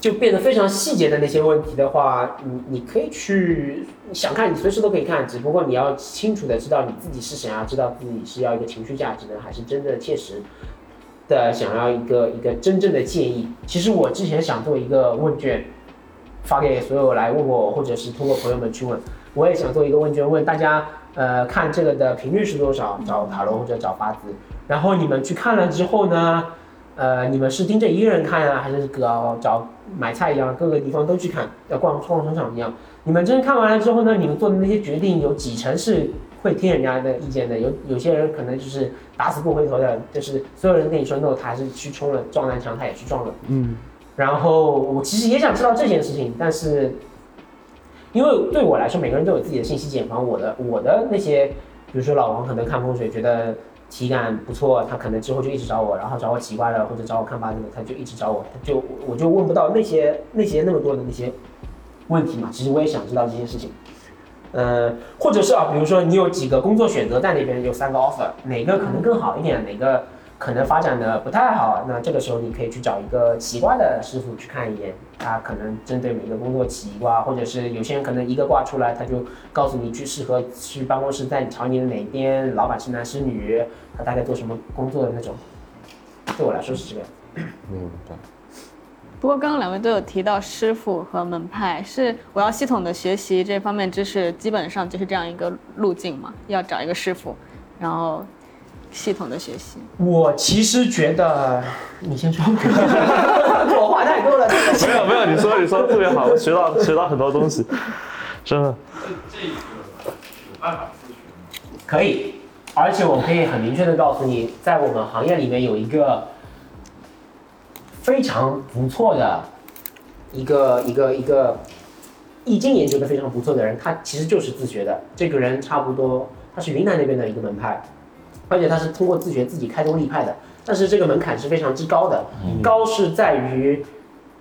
S3: 就变得非常细节的那些问题的话，你你可以去想看，你随时都可以看。只不过你要清楚的知道你自己是想要知道自己是要一个情绪价值呢，还是真的切实的想要一个一个真正的建议。其实我之前想做一个问卷，发给所有来问我，或者是通过朋友们去问。我也想做一个问卷，问大家。呃，看这个的频率是多少？找塔罗或者找八字，然后你们去看了之后呢，呃，你们是盯着一个人看啊，还是找找买菜一样，各个地方都去看，要逛逛商场一样？你们真看完了之后呢，你们做的那些决定有几成是会听人家的意见的？有有些人可能就是打死不回头的，就是所有人跟你说 no，他还是去冲了，撞南墙他也去撞了。嗯。然后我其实也想知道这件事情，但是。因为对我来说，每个人都有自己的信息茧房。我的我的那些，比如说老王可能看风水觉得体感不错，他可能之后就一直找我，然后找我奇怪了或者找我看八字的，他就一直找我，他就我就问不到那些那些那么多的那些问题嘛。其实我也想知道这些事情，呃，或者是啊，比如说你有几个工作选择在那边，有三个 offer，哪个可能更好一点，哪个？可能发展的不太好，那这个时候你可以去找一个奇卦的师傅去看一眼，他可能针对每个工作起一卦，或者是有些人可能一个卦出来，他就告诉你去适合去办公室在你朝你的哪边，老板是男是女，他大概做什么工作的那种。对我来说是这样。明白。
S1: 不过刚刚两位都有提到师傅和门派，是我要系统的学习这方面知识，基本上就是这样一个路径嘛，要找一个师傅，然后。系统的学习，
S3: 我其实觉得，你先说，我话太多了。
S2: 没有没有，你说你说特别好，我 学到学到很多东西，真的。这这个
S3: 有办法自学可以，而且我可以很明确的告诉你，在我们行业里面有一个非常不错的一个一个一个易经研究的非常不错的人，他其实就是自学的。这个人差不多，他是云南那边的一个门派。而且他是通过自学自己开宗立派的，但是这个门槛是非常之高的，高是在于，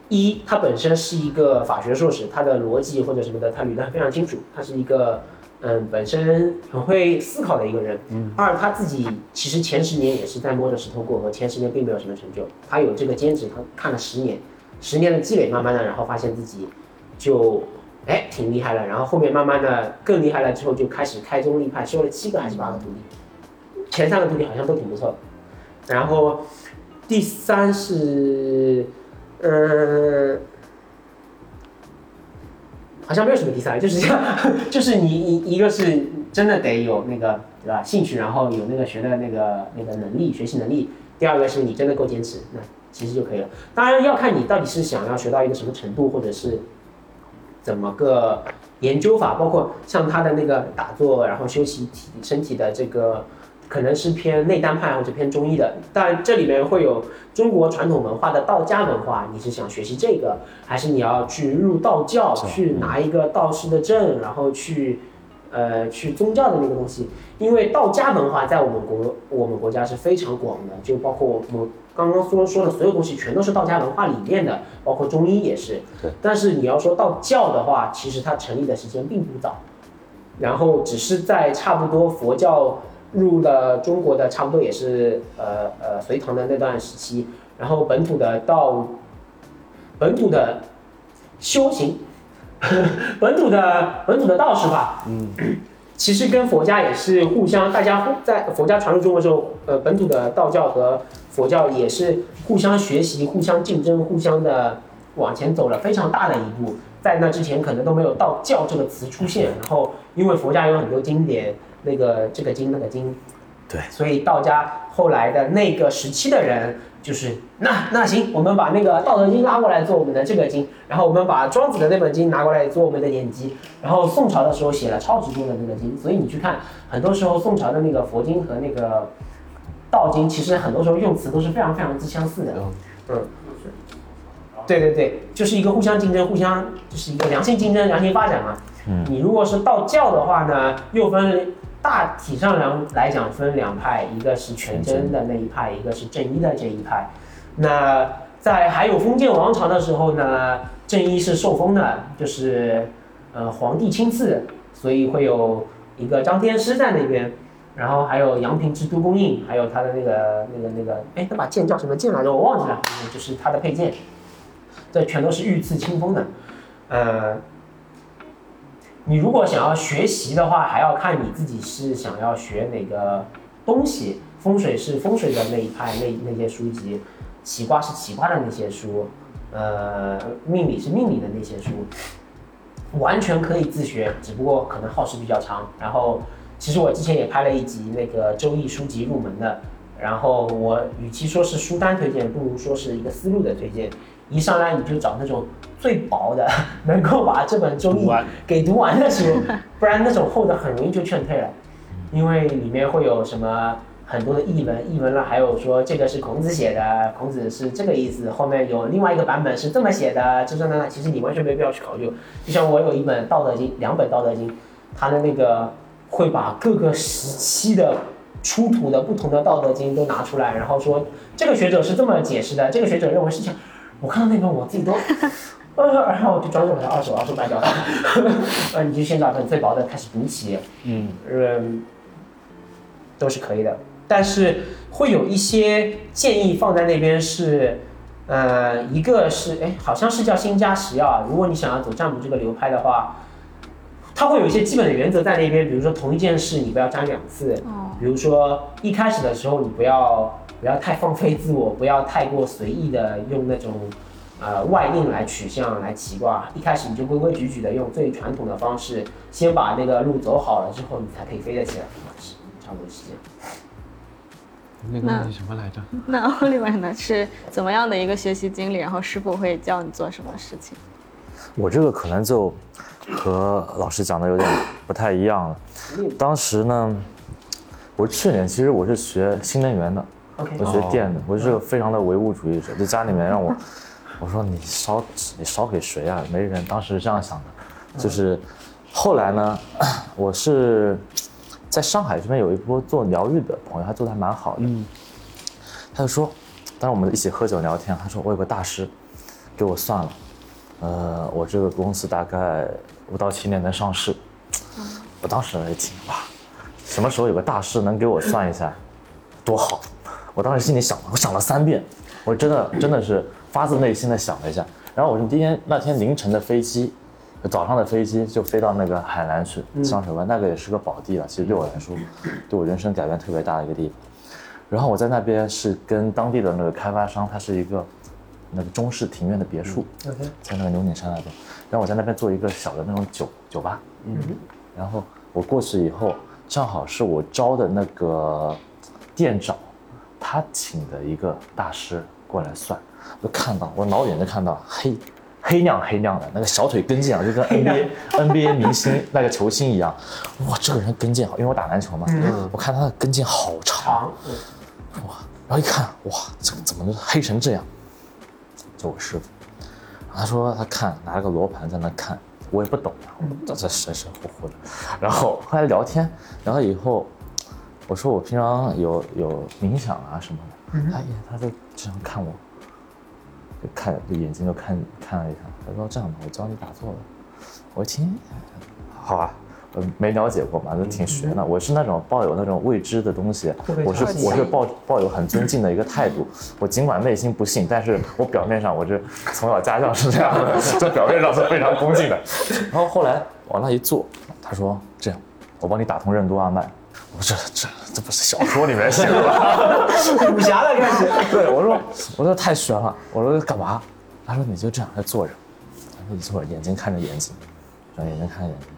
S3: 一他本身是一个法学硕士，他的逻辑或者什么的他捋得非常清楚，他是一个嗯本身很会思考的一个人。二他自己其实前十年也是在摸着石头过河，前十年并没有什么成就，他有这个兼职，他看了十年，十年的积累，慢慢的然后发现自己就哎挺厉害了，然后后面慢慢的更厉害了之后就开始开宗立派，收了七个还是八个徒弟。前三个徒弟好像都挺不错的，然后第三是，呃，好像没有什么第三，就是这样，就是你一一个是真的得有那个对吧兴趣，然后有那个学的那个那个能力，学习能力。第二个是你真的够坚持，那其实就可以了。当然要看你到底是想要学到一个什么程度，或者是怎么个研究法，包括像他的那个打坐，然后休息体身体的这个。可能是偏内丹派或者偏中医的，但这里面会有中国传统文化的道家文化。你是想学习这个，还是你要去入道教，去拿一个道士的证，然后去，呃，去宗教的那个东西？因为道家文化在我们国我们国家是非常广的，就包括我们刚刚说说的所有东西，全都是道家文化里面的，包括中医也是。
S2: 对。
S3: 但是你要说道教的话，其实它成立的时间并不早，然后只是在差不多佛教。入了中国的差不多也是呃呃隋唐的那段时期，然后本土的道，本土的修行，本土的本土的道士吧，嗯，其实跟佛家也是互相，大家在佛家传入中国之后，呃，本土的道教和佛教也是互相学习、互相竞争、互相的往前走了非常大的一步。在那之前可能都没有道教这个词出现，然后因为佛家有很多经典。那个这个经那个经，
S2: 对，
S3: 所以道家后来的那个时期的人，就是那那行，我们把那个《道德经》拉过来做我们的这个经，然后我们把庄子的那本经拿过来做我们的典籍，然后宋朝的时候写了超级多的那个经，所以你去看，很多时候宋朝的那个佛经和那个道经，其实很多时候用词都是非常非常之相似的，嗯，对对对，就是一个互相竞争，互相就是一个良性竞争、良性发展嘛。嗯。你如果是道教的话呢，又分大体上来来讲分两派，一个是全真的那一派，一个是正一的这一派。那在还有封建王朝的时候呢，正一是受封的，就是呃皇帝亲赐，所以会有一个张天师在那边，然后还有阳平之都公印，还有他的那个那个那个，哎，那把剑叫什么剑来着？我忘记了，就是他的佩剑，这全都是御赐清风的，呃。你如果想要学习的话，还要看你自己是想要学哪个东西。风水是风水的那一派，那那些书籍；奇卦是奇卦的那些书；呃，命理是命理的那些书，完全可以自学，只不过可能耗时比较长。然后，其实我之前也拍了一集那个周易书籍入门的。然后我与其说是书单推荐，不如说是一个思路的推荐。一上来你就找那种最薄的，能够把这本周易给读完的书，不然那种厚的很容易就劝退了，因为里面会有什么很多的译文，译文了还有说这个是孔子写的，孔子是这个意思，后面有另外一个版本是这么写的，这这那那，其实你完全没必要去考究。就像我有一本《道德经》，两本《道德经》，它的那个会把各个时期的出土的不同的《道德经》都拿出来，然后说这个学者是这么解释的，这个学者认为是这样。我看到那个，我自己都，呃，然后我就转手把它二手二手卖掉了。呃，你就先找份最薄的开始读起，嗯，嗯，都是可以的。但是会有一些建议放在那边是，呃，一个是，哎，好像是叫新加十要。如果你想要走占卜这个流派的话，它会有一些基本的原则在那边，比如说同一件事你不要占两次，比如说一开始的时候你不要。不要太放飞自我，不要太过随意的用那种，呃外应来取向来起卦。一开始你就规规矩矩的用最传统的方式，先把那个路走好了之后，你才可以飞得起来。差不多是这样。
S4: 那个问题什么来着？
S1: 那奥利文呢？是怎么样的一个学习经历？然后师傅会教你做什么事情？
S2: 我这个可能就和老师讲的有点不太一样了。当时呢，我去年其实我是学新能源的。我学电的，我是个非常的唯物主义者，就家里面让我，我说你烧，你烧给谁啊？没人，当时是这样想的，就是后来呢，我是在上海这边有一波做疗愈的朋友，他做的还蛮好的，他就说，当时我们一起喝酒聊天，他说我有个大师给我算了，呃，我这个公司大概五到七年能上市，我当时一听哇，什么时候有个大师能给我算一下，多好。我当时心里想，我想了三遍，我真的真的是发自内心的想了一下。然后我是第一天那天凌晨的飞机，早上的飞机就飞到那个海南去香水湾，那个也是个宝地了。其实对我来说，对我人生改变特别大的一个地方。然后我在那边是跟当地的那个开发商，他是一个那个中式庭院的别墅，在那个牛岭山那边。然后我在那边做一个小的那种酒酒吧。嗯。然后我过去以后，正好是我招的那个店长。他请的一个大师过来算，我看到我老远就看到黑黑亮黑亮的那个小腿跟腱啊，就跟 NBA NBA 明星那个球星一样。哇，这个人跟腱好，因为我打篮球嘛，我看他的跟腱好长，哇，然后一看，哇，怎么怎么黑成这样？就我师傅，他说他看拿了个罗盘在那看，我也不懂啊，这这神神乎乎的。然后后来聊天，聊了以后。我说我平常有有冥想啊什么的，他也他就这样看我，就看就眼睛就看看了一下，他说这样吧，我教你打坐吧。我一听，好啊，没了解过嘛，就挺悬的。我是那种抱有那种未知的东西，我是我是抱抱有很尊敬的一个态度。我尽管内心不信，但是我表面上我是从小家教是这样的，这表面上是非常恭敬的。然后后来往那一坐，他说这样，我帮你打通任督二脉。我说这这这不是小说里面写的吗？
S3: 武侠的开始。
S2: 对，我说我说太悬了。我说干嘛？他说你就这样，坐着，他说你坐着，眼睛看着眼睛，然后眼睛看着眼睛。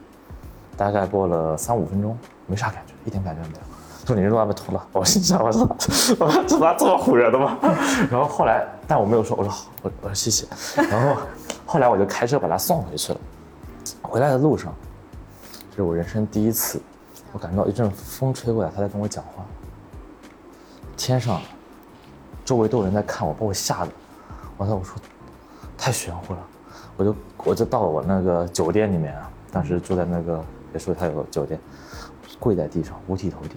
S2: 大概过了三五分钟，没啥感觉，一点感觉没有。说你这都还没涂了，我心想我操我说怎么这么唬人的吗？然后后来，但我没有说，我说好，我我说谢谢。然后后来我就开车把他送回去了。回来的路上，这是我人生第一次。我感觉到一阵风吹过来，他在跟我讲话。天上，周围都有人在看我，把我吓得。完了，我说太玄乎了，我就我就到了我那个酒店里面啊，当时住在那个别墅，他有酒店，跪在地上五体投地。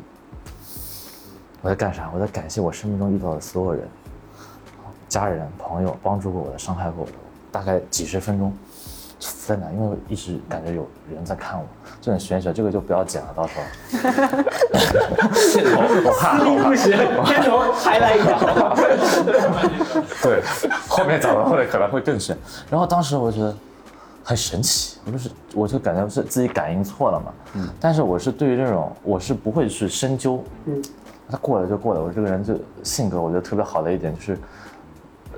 S2: 我在干啥？我在感谢我生命中遇到的所有人，家人、朋友，帮助过我的，伤害过我的，大概几十分钟，在哪？因为一直感觉有人在看我，这种玄学，这个就不要剪了，到时候。我怕，
S3: 不行，片头还来一条。
S2: 对，后面讲的后面可能会更玄。然后当时我觉得很神奇，我就是，我就感觉是自己感应错了嘛。嗯。但是我是对于这种，我是不会去深究。嗯。他过了就过了，我这个人就性格，我觉得特别好的一点就是。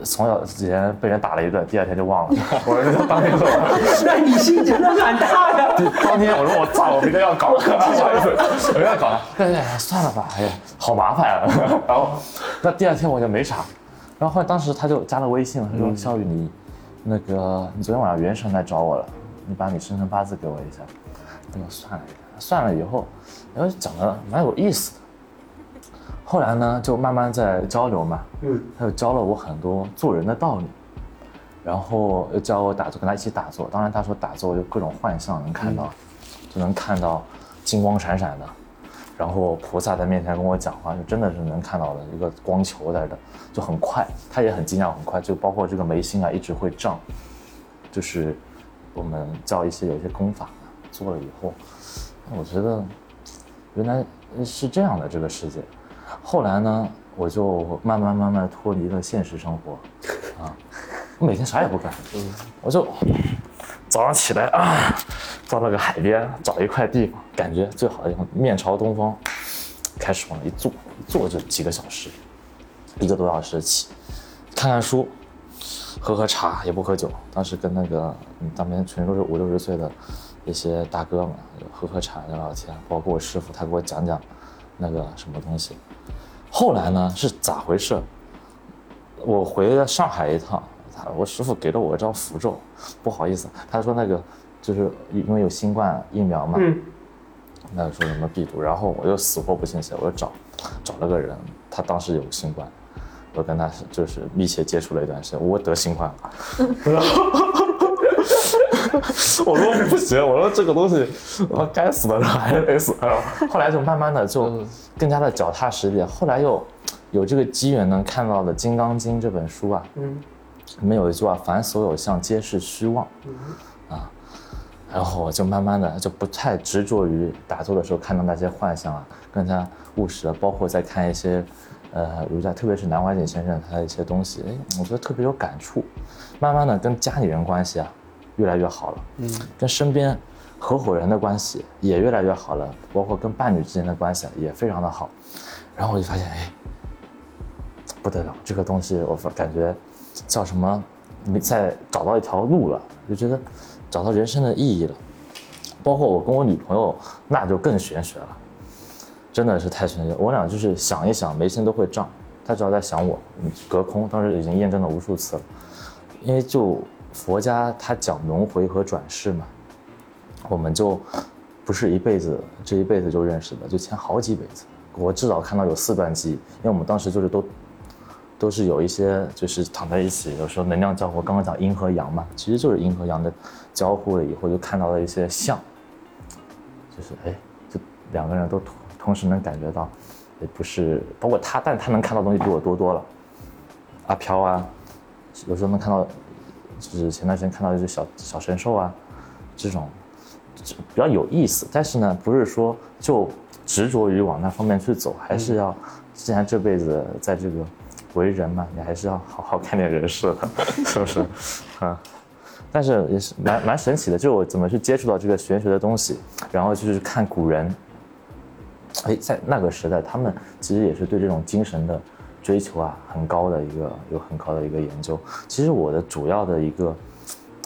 S2: 从小之前被人打了一顿，第二天就忘了。我就当天走了。
S3: 那你心真的蛮大呀！
S2: 当天我说我操，我明天要搞，不好意思，我要搞了。哎，算了吧，哎呀，好麻烦啊。然后那第二天我就没啥。然后后来当时他就加了微信了，他说：“肖宇，你那个你昨天晚上元神来找我了，你把你生辰八字给我一下。”那么算了，算了以后，然后讲的蛮有意思的。后来呢，就慢慢在交流嘛，嗯，他就教了我很多做人的道理，然后又教我打坐，跟他一起打坐。当然他说打坐就各种幻象能看到，就能看到金光闪闪的，然后菩萨在面前跟我讲话，就真的是能看到的一个光球在这，就很快。他也很惊讶，很快就包括这个眉心啊一直会胀，就是我们教一些有一些功法做了以后，我觉得原来是这样的这个世界。后来呢，我就慢慢慢慢脱离了现实生活，啊，我每天啥也不干，我就早上起来啊，到那个海边找一块地方，感觉最好的地方，面朝东方，开始往那一坐，一坐就几个小时，一个多小时起，看看书，喝喝茶，也不喝酒。当时跟那个当边全都是五六十岁的一些大哥们，喝喝茶聊聊天，包括我师傅，他给我讲讲那个什么东西。后来呢是咋回事？我回了上海一趟，他我师傅给了我一张符咒，不好意思，他说那个就是因为有新冠疫苗嘛，那说什么病毒，然后我又死活不信邪，我就找找了个人，他当时有新冠，我跟他就是密切接触了一段时间，我得新冠了。我说不行，我说这个东西，我该死的人还是得死。后来就慢慢的就更加的脚踏实地。后来又有这个机缘能看到了《金刚经》这本书啊，嗯，里面有一句话：“凡所有相，皆是虚妄。”啊，然后我就慢慢的就不太执着于打坐的时候看到那些幻象啊，更加务实了，包括在看一些呃儒家，特别是南怀瑾先生他的一些东西，哎，我觉得特别有感触。慢慢的跟家里人关系啊。越来越好了，嗯，跟身边合伙人的关系也越来越好了，包括跟伴侣之间的关系也非常的好，然后我就发现，哎，不得了，这个东西我感觉叫什么？你在找到一条路了，就觉得找到人生的意义了。包括我跟我女朋友，那就更玄学了，真的是太玄学。我俩就是想一想，眉心都会胀，她只要在想我，隔空，当时已经验证了无数次了，因为就。佛家他讲轮回和转世嘛，我们就不是一辈子，这一辈子就认识的，就前好几辈子。我至少看到有四段记忆，因为我们当时就是都都是有一些就是躺在一起，有时候能量交互。刚刚讲阴和阳嘛，其实就是阴和阳的交互了以后，就看到了一些像，就是哎，就两个人都同时能感觉到，也不是包括他，但他能看到东西比我多多了。阿飘啊，有时候能看到。就是前段时间看到一只小小神兽啊，这种比较有意思。但是呢，不是说就执着于往那方面去走，还是要，既然这辈子在这个为人嘛，你还是要好好看点人事的，是不是？嗯，但是也是蛮蛮神奇的，就我怎么去接触到这个玄学的东西，然后就是看古人，哎，在那个时代，他们其实也是对这种精神的。追求啊，很高的一个有很高的一个研究。其实我的主要的一个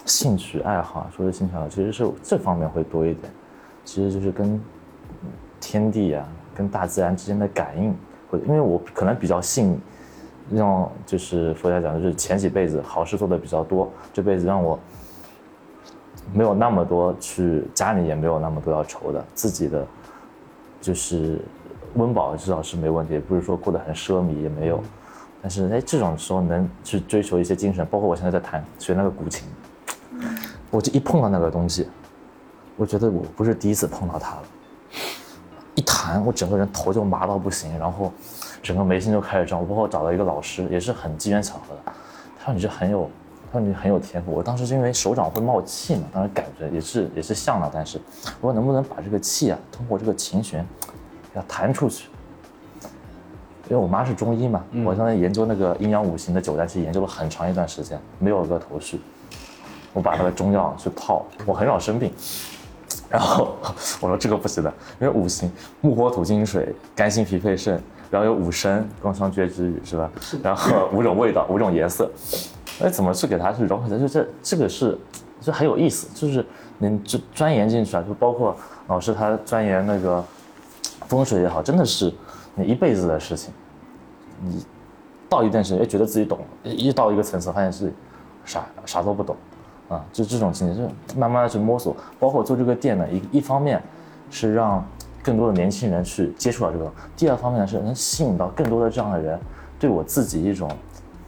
S2: 兴趣爱好，说是兴趣爱好，其实是这方面会多一点。其实就是跟天地啊，跟大自然之间的感应。会，因为我可能比较信，让就是佛家讲的，就是前几辈子好事做的比较多，这辈子让我没有那么多去家里也没有那么多要愁的，自己的就是。温饱至少是没问题，不是说过得很奢靡也没有，但是哎，这种时候能去追求一些精神，包括我现在在弹学那个古琴，我就一碰到那个东西，我觉得我不是第一次碰到它了，一弹我整个人头就麻到不行，然后整个眉心就开始胀。我包括找到一个老师，也是很机缘巧合的，他说你是很有他说你很有天赋。我当时是因为手掌会冒气嘛，当时感觉也是也是像了，但是我说能不能把这个气啊，通过这个琴弦，给它弹出去。因为我妈是中医嘛，我现在研究那个阴阳五行的九代气，研究了很长一段时间，没有个头绪。我把那个中药去泡，我很少生病。然后我说这个不行的，因为五行木火土金水，肝心脾肺肾，然后有五声，宫商角徵羽是吧？然后 五种味道，五种颜色，哎，怎么去给它去融合在？就这这个是，就很有意思，就是你钻钻研进去啊，就包括老师他钻研那个风水也好，真的是你一辈子的事情。你到一段时间，觉得自己懂，一到一个层次，发现自己啥啥都不懂。啊，就这种情节，就慢慢的去摸索。包括做这个店呢，一一方面是让更多的年轻人去接触到这个；第二方面，是能吸引到更多的这样的人，对我自己一种，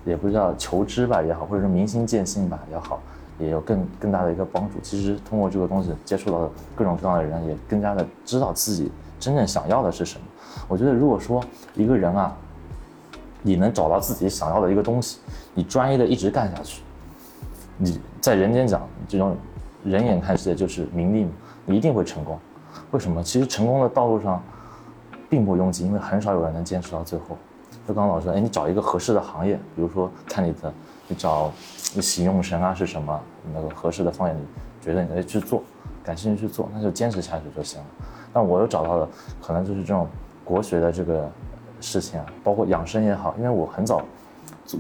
S2: 也不叫求知吧也好，或者是明心见性吧也好，也有更更大的一个帮助。其实通过这个东西接触到各种各样的人，也更加的知道自己真正想要的是什么。我觉得如果说一个人啊，你能找到自己想要的一个东西，你专一的一直干下去。你在人间讲这种人眼看世界就是名利嘛，你一定会成功。为什么？其实成功的道路上并不拥挤，因为很少有人能坚持到最后。就刚刚老师，哎，你找一个合适的行业，比如说看你的，你找喜用神啊是什么，那个合适的方向，你觉得你可以去做，感兴趣去做，那就坚持下去就行了。但我又找到了可能就是这种国学的这个事情啊，包括养生也好，因为我很早，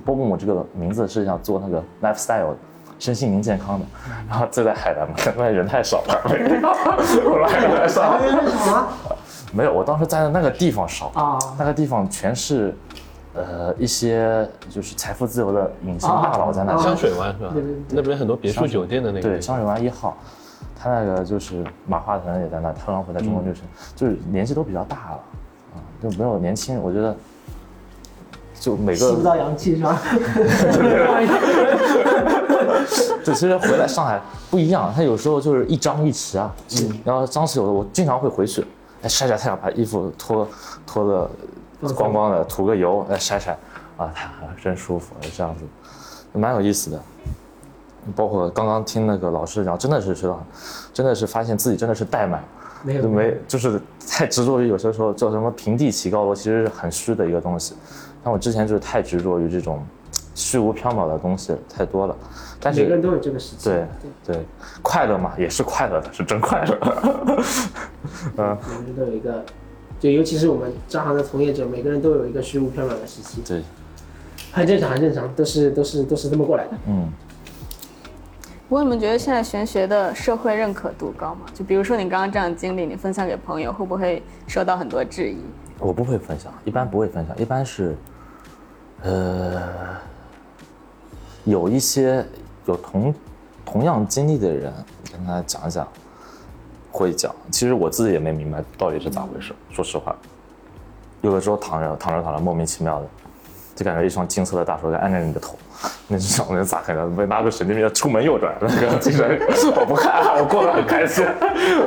S2: 包括我这个名字是想做那个 lifestyle 的。身心灵健康的，然后就在海南嘛，因为人太少了。我来
S3: 少了？
S2: 没有，我当时在的那个地方少啊，那个地方全是，呃，一些就是财富自由的隐形大佬在那。
S4: 香水湾是吧？那边很多别墅酒店的那个。
S2: 对，香水湾一号，他那个就是马化腾也在那，特朗普在中国就是就是年纪都比较大了，啊，就没有年轻人，我觉得。就每个吸
S3: 不到阳气是吧？
S2: 对，其实回来上海不一样，他有时候就是一张一弛啊，嗯然后张弛有的我经常会回去，哎晒晒太阳，把衣服脱脱的光光的，涂个油哎晒晒，啊，真舒服，这样子，蛮有意思的。包括刚刚听那个老师讲，真的是知道，真的是发现自己真的是怠慢，
S3: 没有没
S2: 就是太执着于有些时候叫什么平地起高楼，其实是很虚的一个东西。但我之前就是太执着于这种虚无缥缈的东西太多了，但是
S3: 每个人都有这个时期。
S2: 对对，快乐嘛也是快乐的，是真快乐。
S3: 嗯，每个人都有一个，就尤其是我们这行的从业者，每个人都有一个虚无缥缈的时期。
S2: 对，
S3: 很正常，很正常，都是都是都是这么过来的。嗯。
S1: 不过你们觉得现在玄学的社会认可度高吗？就比如说你刚刚这样的经历，你分享给朋友，会不会受到很多质疑？
S2: 我不会分享，一般不会分享，一般是，呃，有一些有同同样经历的人跟他讲讲，会讲。其实我自己也没明白到底是咋回事，说实话，有的时候躺着躺着躺着，莫名其妙的，就感觉一双金色的大手在按着你的头。那是想那咋可能？被拿个神经病要出门右转，那个精神我不看，我过得很开心，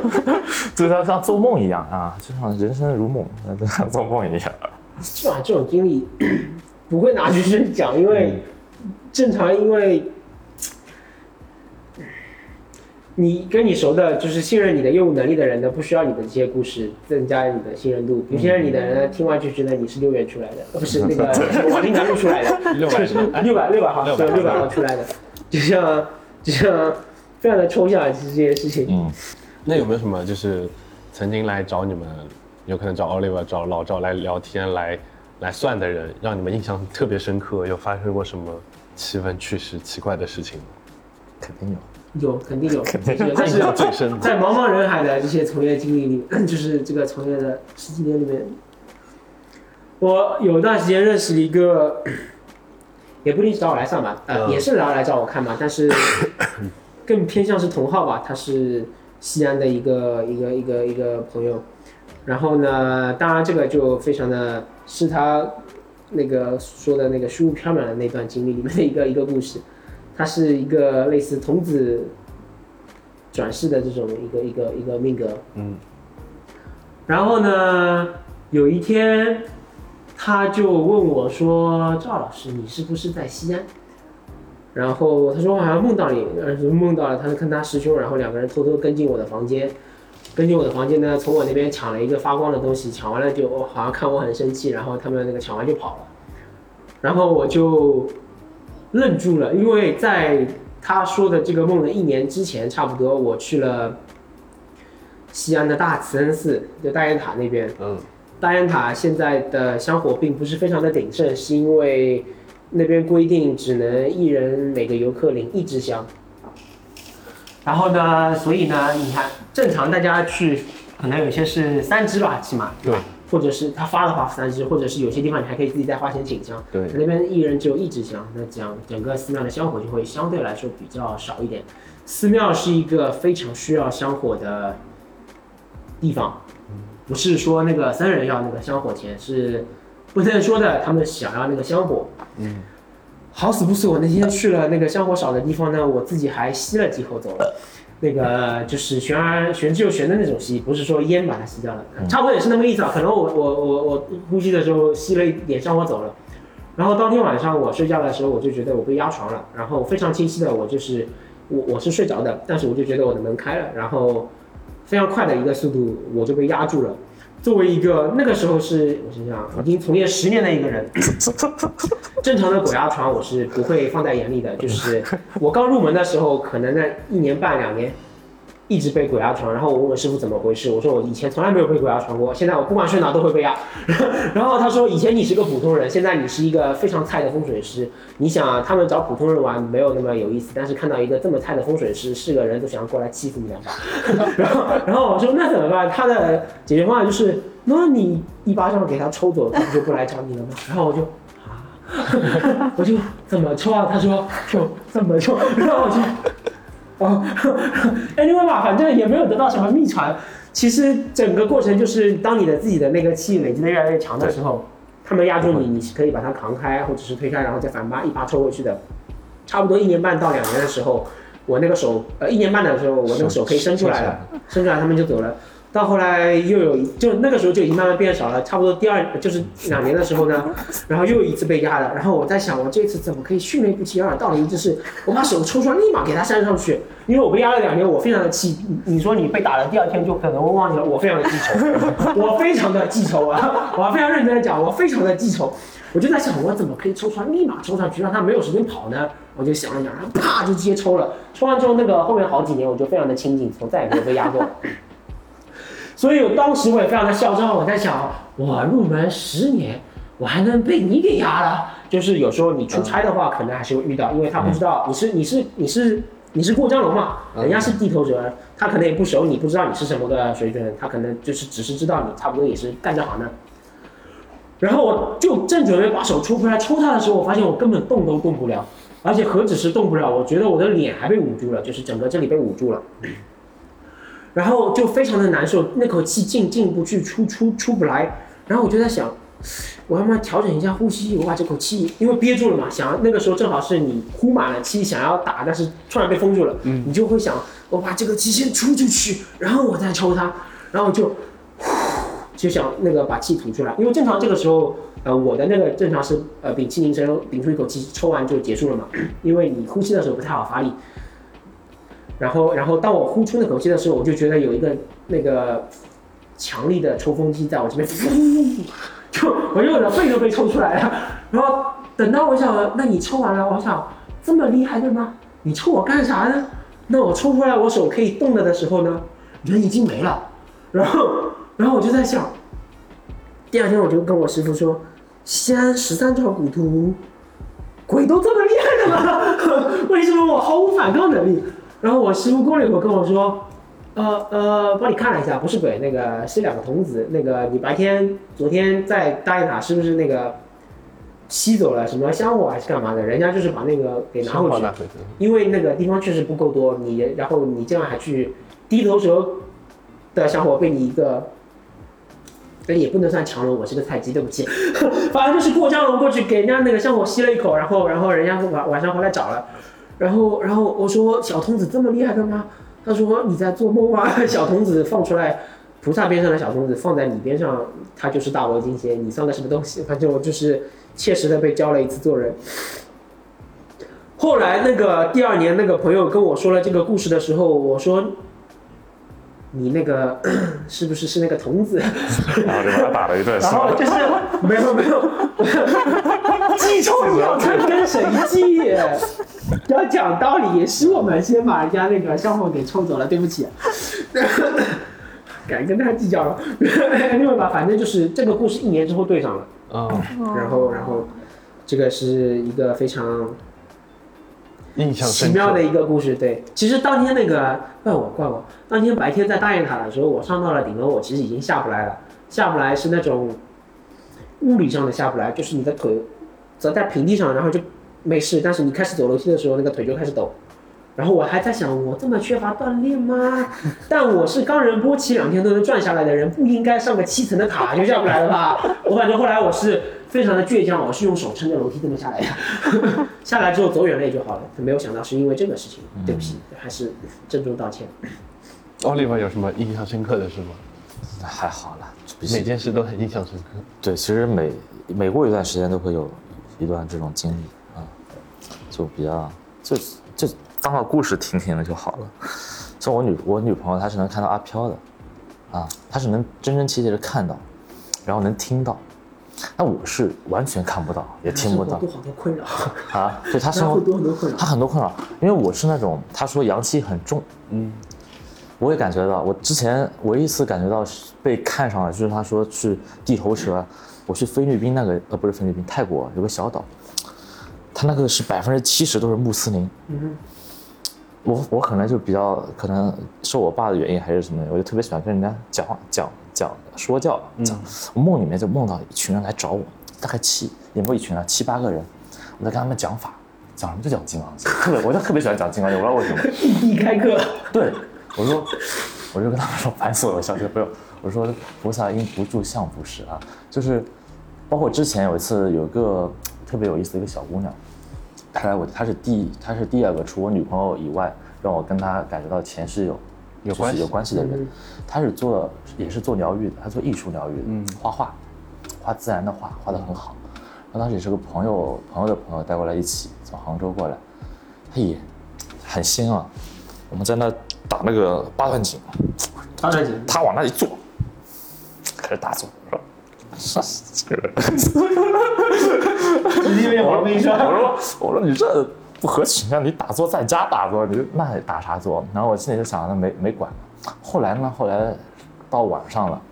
S2: 就像像做梦一样啊，就像人生如梦，就像做梦一样。
S3: 是吧？这种经历 不会拿去讲，因为正常，因为。你跟你熟的，就是信任你的业务能力的人呢，不需要你的这些故事增加你的信任度。不信任你的人呢，听完就觉得你是六元出来的，不是那个 王林南路出来的，
S4: 六百
S3: 六百六百号，对，六百号出来的，就像就像非常的抽象，其实这些事情。嗯，
S4: 那有没有什么就是曾经来找你们，有可能找 Oliver、找老赵来聊天、来来算的人，让你们印象特别深刻？有发生过什么奇闻趣事、奇怪的事情吗？
S2: 肯定有。
S3: 有，肯定有，但是在茫茫人海的这些从业经历里，就是这个从业的十几年里面，我有段时间认识了一个，也不一定找我来上吧，呃，也是来来找我看嘛，但是 更偏向是同号吧，他是西安的一个一个一个一个朋友，然后呢，当然这个就非常的是他那个说的那个虚无缥缈的那段经历里面的一个一个故事。他是一个类似童子转世的这种一个一个一个命格，嗯。然后呢，有一天，他就问我说：“赵老师，你是不是在西安？”然后他说我好像梦到你，梦到了，他跟他师兄，然后两个人偷偷跟进我的房间，跟进我的房间呢，从我那边抢了一个发光的东西，抢完了就好像看我很生气，然后他们那个抢完就跑了，然后我就愣住了，因为在他说的这个梦的一年之前，差不多我去了西安的大慈恩寺，就大雁塔那边，嗯，大雁塔现在的香火并不是非常的鼎盛，是因为。那边规定只能一人每个游客领一支香，然后呢，所以呢，你看正常大家去，可能有些是三支吧，起码
S4: 对，
S3: 或者是他发的话三支，或者是有些地方你还可以自己再花钱请香。
S4: 对，
S3: 那边一人只有一支香，那这样整个寺庙的香火就会相对来说比较少一点。寺庙是一个非常需要香火的地方，不是说那个僧人要那个香火钱是。不能说的，他们想要那个香火。嗯，好死不死，我那天去了那个香火少的地方呢，我自己还吸了几口走了。那个就是悬而悬之又悬的那种吸，不是说烟把它吸掉了，差不多也是那么意思啊。可能我我我我呼吸的时候吸了一点上我走了。然后当天晚上我睡觉的时候，我就觉得我被压床了。然后非常清晰的，我就是我我是睡着的，但是我就觉得我的门开了，然后非常快的一个速度，我就被压住了。作为一个那个时候是我想想，已经从业十年的一个人，正常的鬼压床我是不会放在眼里的。就是我刚入门的时候，可能那一年半两年。一直被鬼压床，然后我问我师傅怎么回事，我说我以前从来没有被鬼压床过，现在我不管睡哪都会被压。然后他说以前你是个普通人，现在你是一个非常菜的风水师。你想他们找普通人玩没有那么有意思，但是看到一个这么菜的风水师，是个人都想要过来欺负你两把。然 后然后我说那怎么办？他的解决方案就是，那你一巴掌给他抽走，他不就不来找你了吗？然后我就啊，我就怎么抽啊？他说就怎么抽，然后我就。哦，anyway 吧，反正也没有得到什么秘传。其实整个过程就是，当你的自己的那个气累积的越来越强的时候，他们压住你，你是可以把它扛开，或者是推开，然后再反扒一扒抽过去的。差不多一年半到两年的时候，我那个手，呃，一年半的时候，我那个手可以伸出来了，伸出来他们就走了。到后来又有，就那个时候就已经慢慢变少了，差不多第二就是两年的时候呢，然后又一次被压了，然后我在想，我这次怎么可以迅雷不及掩耳盗铃，就是我把手抽出来，立马给他扇上去，因为我被压了两年，我非常的气。你说你被打了第二天就可能会忘记了，我非常的记仇，我非常的记仇啊，我非常认真的讲，我非常的记仇。我就在想，我怎么可以抽出来，立马抽上去，让他没有时间跑呢？我就想了想，然后啪就直接抽了，抽完之后那个后面好几年我就非常的清静，从再也没有被压过。所以我当时我也非常的嚣张，我在想，我入门十年，我还能被你给压了？就是有时候你出差的话，可能还是会遇到，因为他不知道你是你是你是你是过江龙嘛，人家是地头蛇，他可能也不熟你，不知道你是什么个水准，他可能就是只是知道你差不多也是干这行的。然后我就正准备把手抽出来抽他的时候，我发现我根本动都动不了，而且何止是动不了，我觉得我的脸还被捂住了，就是整个这里被捂住了。然后就非常的难受，那口气进进不去，出出出不来。然后我就在想，我要不要调整一下呼吸？我把这口气，因为憋住了嘛，想那个时候正好是你呼满了气，想要打，但是突然被封住了，嗯，你就会想，我把这个气先出出去，然后我再抽它，然后就，就想那个把气吐出来。因为正常这个时候，呃，我的那个正常是呃屏气凝神，屏出一口气，抽完就结束了嘛。因为你呼吸的时候不太好发力。然后，然后当我呼出那口气的时候，我就觉得有一个那个强力的抽风机在我这边，就我就我的肺都被抽出来了。然后等到我想，那你抽完了，我想这么厉害的吗？你抽我干啥呢？那我抽出来，我手可以动了的时候呢，人已经没了。然后，然后我就在想，第二天我就跟我师傅说，西安十三朝古图，鬼都这么厉害的吗？为什么我毫无反抗能力？然后我师傅过了一会儿跟我说，呃呃，帮你看了一下，不是鬼，那个是两个童子。那个你白天昨天在大雁塔是不是那个吸走了什么香火还是干嘛的？人家就是把那个给拿回去，因为那个地方确实不够多。你然后你这样还去低头蛇的香火被你一个，哎也不能算强龙，我是个菜鸡，对不起。反正就是过江龙过去给人家那个香火吸了一口，然后然后人家晚晚上回来找了。然后，然后我说小童子这么厉害的吗？他说你在做梦啊？小童子放出来，菩萨边上的小童子放在你边上，他就是大罗金仙。你算个什么东西？反正我就是切实的被教了一次做人。后来那个第二年，那个朋友跟我说了这个故事的时候，我说。你那个 是不是是那个童子？
S2: 然后就把他打了一顿。
S3: 然后就是没有没有，记错了，跟谁记？要讲道理，是我们先把人家那个笑话给抽走了，对不起。敢跟他计较了，另外吧，反正就是这个故事一年之后对上了。啊。然后然后，这个是一个非常。
S4: 印象
S3: 奇妙的一个故事，对。其实当天那个怪我怪我，当天白天在大雁塔的时候，我上到了顶楼，我其实已经下不来了。下不来是那种物理上的下不来，就是你的腿走在平地上，然后就没事。但是你开始走楼梯的时候，那个腿就开始抖。然后我还在想，我这么缺乏锻炼吗？但我是冈仁波齐两天都能转下来的人，不应该上个七层的塔就下不来了吧？我反正后来我是。非常的倔强，我是用手撑着楼梯这么下来的，下来之后走远了也就好了。没有想到是因为这个事情，对不起，还是郑重道歉。
S4: 奥利弗有什么印象深刻的事吗？
S2: 还好了，
S4: 每件事都很印象深刻。
S2: 对，其实每每过一段时间都会有一段这种经历啊，就比较就就当个故事听听的就好了。像我女我女朋友，她是能看到阿飘的，啊，她是能真真切切的看到，然后能听到。那我是完全看不到，也听不到。
S3: 多好多困扰
S2: 啊！对他生活
S3: 多很多困扰，
S2: 他很多困扰，因为我是那种他说阳气很重，嗯，我也感觉到。我之前唯一一次感觉到被看上了，就是他说去地头蛇，我去菲律宾那个呃不是菲律宾，泰国有个小岛，它那个是百分之七十都是穆斯林，嗯，我我可能就比较可能受我爸的原因还是什么，我就特别喜欢跟人家讲话讲。讲说教，讲我梦里面就梦到一群人来找我，大概七也没有一群人，七八个人，我在跟他们讲法，讲什么就讲金刚经，特别我就特别喜欢讲金刚经，我不知道为什么。
S3: 一开课，
S2: 对，我说，我就跟他们说烦死我了，小学朋友，我说菩萨因不住相不是啊，就是，包括之前有一次有个特别有意思的一个小姑娘，她来我她是第她是第二个除我女朋友以外让我跟她感觉到前世有。有关系有关系的人，她是做也是做疗愈的，她做艺术疗愈的，画画，画自然的画，画得很好。她当时也是个朋友朋友的朋友带过来一起从杭州过来，他也很新啊。我们在那打那个八段锦，
S3: 八段锦，
S2: 他往那一坐，开始打坐，是吧？这个，
S3: 因为我跟你说，
S2: 我说我说你这。不合群啊！你打坐在家打坐，你那打啥坐？然后我心里就想那没没管。后来呢？后来到晚上了，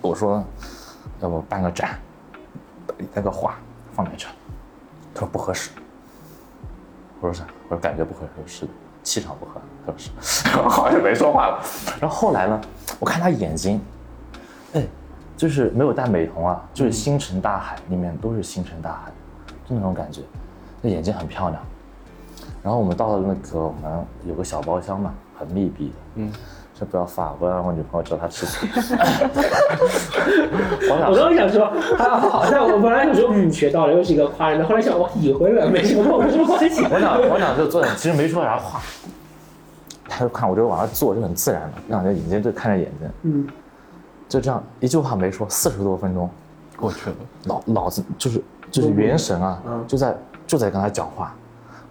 S2: 我说要不办个展，那个画放在这。他说不合适。我说啥？我说感觉不合适，是的，气场不合。是不是，好像没说话了。然后后来呢？我看他眼睛，哎，就是没有戴美瞳啊，就是星辰大海里面都是星辰大海，就那种感觉，那眼睛很漂亮。然后我们到了那个我们有个小包厢嘛，很密闭的，嗯，这不要发，不要让我女朋友知道她吃醋。
S3: 我刚刚想说，好像我本来想说，嗯，学到了，又是一个夸人的。后来想，我已婚了，没什么跟我什么关系。
S2: 我俩我俩就坐，其实没说啥话，他就看我就往那坐，就很自然的，两个眼睛对看着眼睛，嗯，就这样一句话没说，四十多分钟
S4: 过去了，
S2: 脑脑子就是就是元神啊，就在就在跟他讲话。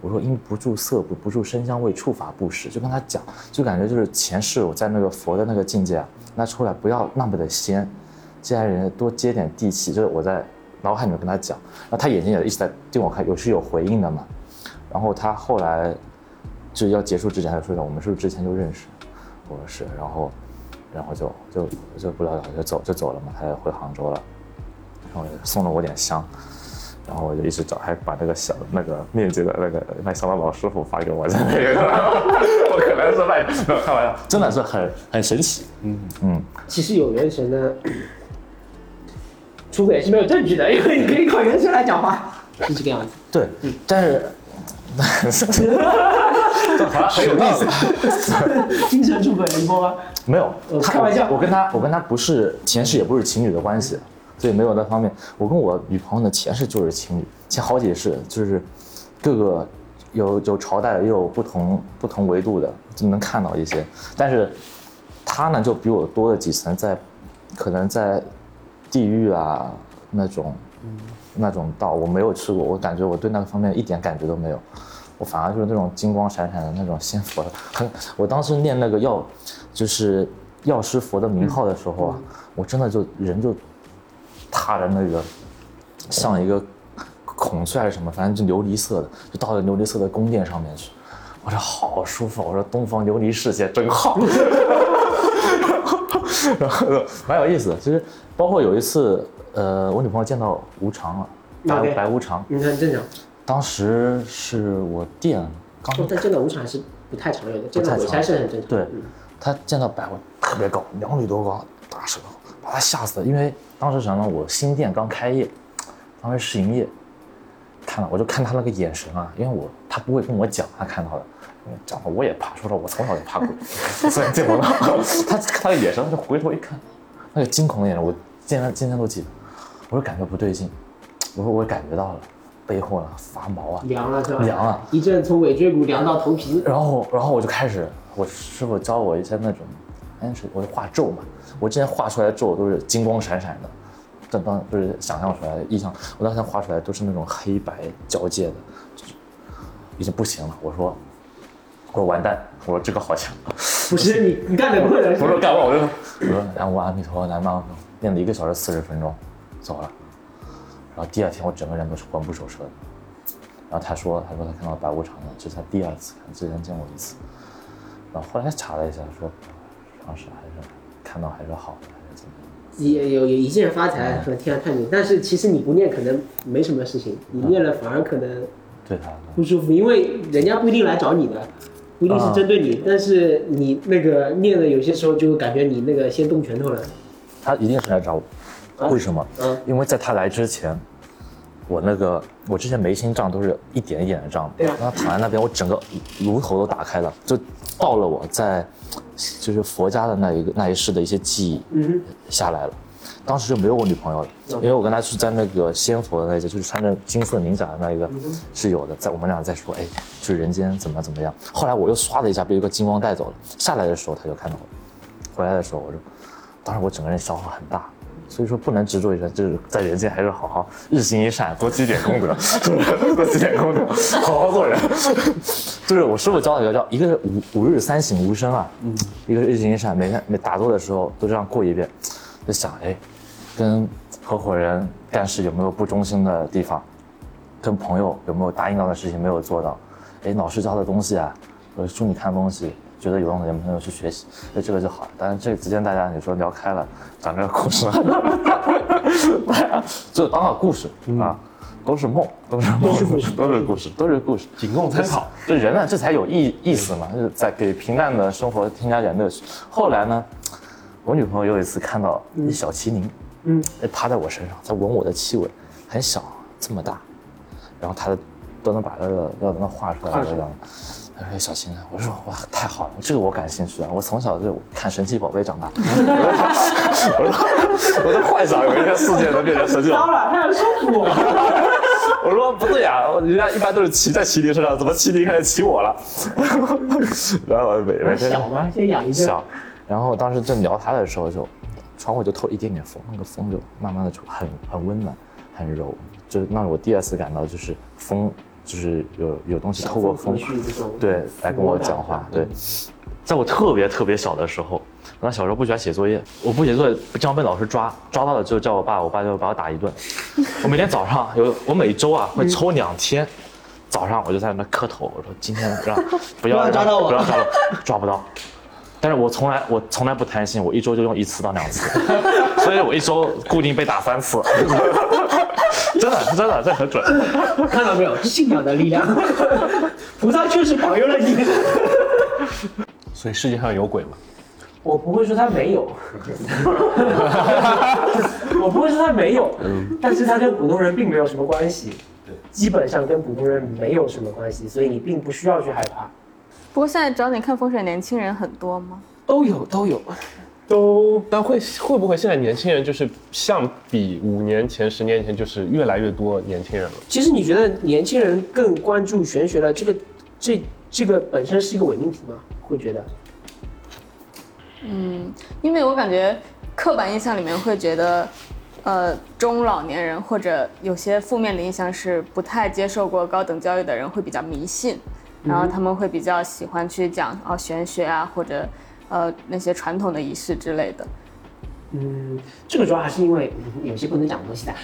S2: 我说因不住色不不住声香味触法不识，就跟他讲，就感觉就是前世我在那个佛的那个境界啊，那出来不要那么的仙，既然人多接点地气，就是我在脑海里面跟他讲，然后他眼睛也一直在盯我看，有是有回应的嘛，然后他后来就要结束之前他说的，我们是不是之前就认识？我说是，然后然后就就就不了了就走就走了嘛，他也回杭州了，然后送了我点香。然后我就一直找，还把那个小那个面积的那个卖香的老师傅发给我，在那个，我可能是卖，开玩笑，真的是很很神奇。
S3: 嗯嗯，其实有元神的，出轨是没有证据的，因为你可以靠元神来讲话，是这个样子。
S2: 对，但是，很有意
S3: 思，精神出轨一波吗？
S2: 没有，
S3: 开玩笑，
S2: 我跟他，我跟他不是前世，也不是情侣的关系。所以没有那方面，我跟我女朋友的前世就是情侣，前好几世就是各个有有朝代也有不同不同维度的，就能看到一些。但是她呢就比我多了几层，在可能在地狱啊那种那种道，我没有吃过，我感觉我对那个方面一点感觉都没有。我反而就是那种金光闪闪的那种仙佛，很，我当时念那个药，就是药师佛的名号的时候啊，我真的就人就踏着那个像一个孔雀还是什么，反正就琉璃色的，就到了琉璃色的宫殿上面去，我说好舒服，我说东方琉璃世界真好，然后蛮有意思的。其实包括有一次，呃，我女朋友见到无常了，白白无常，
S3: 你看正常。
S2: 当时是我店刚，
S3: 但见到无常还是不太常有的，见到鬼差是很正常。
S2: 对，他见到百万特别高，两米多高，大舌头，把他吓死了。因为当时什么，我新店刚开业，当时试营业，看了我就看他那个眼神啊，因为我他不会跟我讲他看到的，讲的我也怕，说实话我从小就怕鬼，所以见不到他他的眼神，他就回头一看，那个惊恐的眼神，我今天今天都记得，我就感觉不对劲，我说我感觉到了。背后啊发毛啊，
S3: 凉了是吧？
S2: 凉了！
S3: 一阵从尾椎骨凉到头皮。
S2: 然后，然后我就开始，我师傅教我一些那种，哎是，我就画咒嘛。我之前画出来的咒都是金光闪闪的，但当不是想象出来的意象。我当时画出来都是那种黑白交界的，已经不行了。我说，我说完蛋，我说这个好像。
S3: 不是你，你干的不会的。
S2: 不是干完我就，我说南无阿弥陀佛，南无阿弥陀佛，练了一个小时四十分钟，走了。然后第二天我整个人都是魂不守舍的，然后他说他说他看到白无常了，这是他第二次看，之前见过一次，然后后来查了一下说，当时还是看到还是好的，还是怎么
S3: 样？也有有一键发财和天下太平，但是其实你不念可能没什么事情，你念了反而可能
S2: 对他
S3: 不舒服，因为人家不一定来找你的，不一定是针对你，但是你那个念的有些时候就感觉你那个先动拳头了，
S2: 他一定是来找我。为什么？嗯，因为在他来之前，我那个我之前眉心胀都是一点一点的胀，
S3: 对
S2: 然后躺在那边，我整个颅头都打开了，就到了我在就是佛家的那一个那一世的一些记忆，嗯，下来了。当时就没有我女朋友了，因为我跟她是在那个仙佛的那些，就是穿着金色鳞甲的那一个是有的，在我们俩在说，哎，就是人间怎么怎么样。后来我又唰的一下被一个金光带走了，下来的时候他就看到我，回来的时候我就，当时我整个人消耗很大。所以说不能执着于这，就是在人间还是好好日行一善，多积点功德，多积点功德，好好做人。就是我师傅教的一个叫，一个是五五日三省吾身啊，嗯，一个是日行一善，每天每打坐的时候都这样过一遍，就想哎，跟合伙人干事有没有不忠心的地方，跟朋友有没有答应到的事情没有做到，哎，老师教的东西啊，呃，书你看东西。觉得有用的，有朋友去学习，那这个就好了。但是这之间大家你说聊开了，讲这个故事，就当个故事啊，都是梦，都是梦，都是故事，都是故事，
S4: 仅供参考。
S2: 这人呢，这才有意意思嘛，就是在给平淡的生活添加点乐趣。后来呢，我女朋友有一次看到一小麒麟，嗯，趴在我身上，在闻我的气味，很小，这么大，然后她都能把那个要能画出来这样。他说：“小青啊，我说哇，太好了，这个我感兴趣啊！我从小就看神奇宝贝长大。我说，我都幻想有一天世界能变成神奇宝贝。
S3: 了，他要收服我。
S2: 我说不对呀，人家一般都是骑在麒麟身上，怎么麒麟开始骑我了？然后每每天
S3: 小吗？先养一
S2: 小。然后当时正聊他的时候，就窗户就透一点点风，那个风就慢慢的就很很温暖，很柔，就让我第二次感到就是风。”就是有有东西透过风，对，来跟我讲话。对，在我特别特别小的时候，我小时候不喜欢写作业，我不写作业经常被老师抓，抓到了就叫我爸，我爸就把我打一顿。我每天早上有，我每周啊会抽两天，早上我就在那磕头，我说今天让
S3: 不要抓到我，
S2: 不要抓到，抓不到。但是我从来我从来不贪心，我一周就用一次到两次，所以我一周固定被打三次。真的，真的，这很准。
S3: 看到没有，信仰的力量，菩萨确实保佑了你。
S4: 所以世界上有鬼吗？
S3: 我不会说他没有，我不会说他没有，但是他跟普通人并没有什么关系，基本上跟普通人没有什么关系，所以你并不需要去害怕。
S1: 不过现在找你看风水年轻人很多吗？
S3: 都有，都有。
S4: 都，但会会不会现在年轻人就是相比五年前、十年前就是越来越多年轻人了？
S3: 其实你觉得年轻人更关注玄学了，这个这这个本身是一个伪命题吗？会觉得？
S1: 嗯，因为我感觉刻板印象里面会觉得，呃中老年人或者有些负面的印象是不太接受过高等教育的人会比较迷信，然后他们会比较喜欢去讲哦玄学啊或者呃那些传统的仪式之类的。
S3: 嗯，这个主要还是因为有些不能讲的东西的，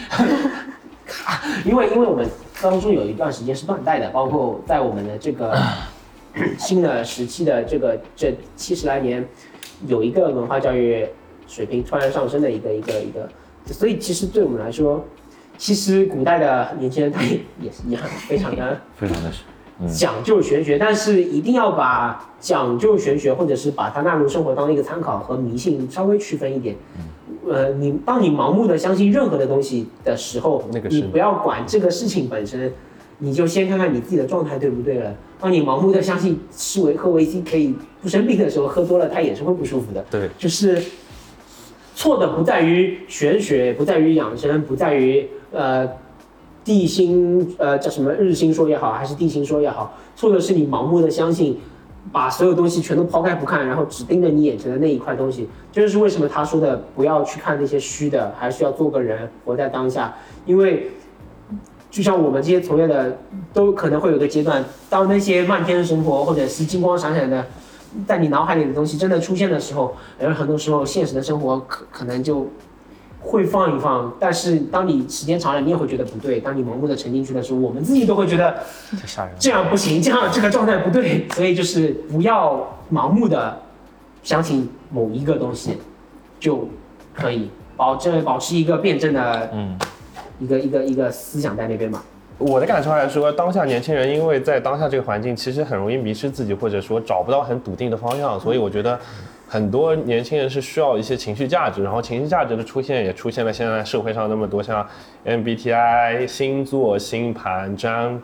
S3: 因为因为我们当中有一段时间是断代的，包括在我们的这个 新的时期的这个这七十来年，有一个文化教育水平突然上升的一个一个一个，所以其实对我们来说，其实古代的年轻人他也也是一样，非常的
S2: 非常的是。
S3: 讲究玄学，但是一定要把讲究玄学，或者是把它纳入生活当一个参考和迷信稍微区分一点。呃，你当你盲目的相信任何的东西的时候，
S4: 那个
S3: 你不要管这个事情本身，你就先看看你自己的状态对不对了。当你盲目的相信吃维喝维 C 可以不生病的时候，喝多了它也是会不舒服的。
S4: 对，
S3: 就是错的不在于玄学，不在于养生，不在于呃。地心呃叫什么日心说也好，还是地心说也好，错的是你盲目的相信，把所有东西全都抛开不看，然后只盯着你眼前的那一块东西。这就是为什么他说的不要去看那些虚的，还是要做个人，活在当下。因为就像我们这些从业的，都可能会有个阶段，当那些漫天的神佛或者是金光闪闪的，在你脑海里的东西真的出现的时候，而很多时候现实的生活可可能就。会放一放，但是当你时间长了，你也会觉得不对。当你盲目的沉进去的时候，我们自己都会觉得这样不行，这样这个状态不对。所以就是不要盲目的相信某一个东西，就可以保证保持一个辩证的嗯一个一个一个思想在那边嘛。
S4: 我的感受来说，当下年轻人因为在当下这个环境，其实很容易迷失自己，或者说找不到很笃定的方向，所以我觉得。很多年轻人是需要一些情绪价值，然后情绪价值的出现也出现了现在社会上那么多像 MBTI、星座、星盘、占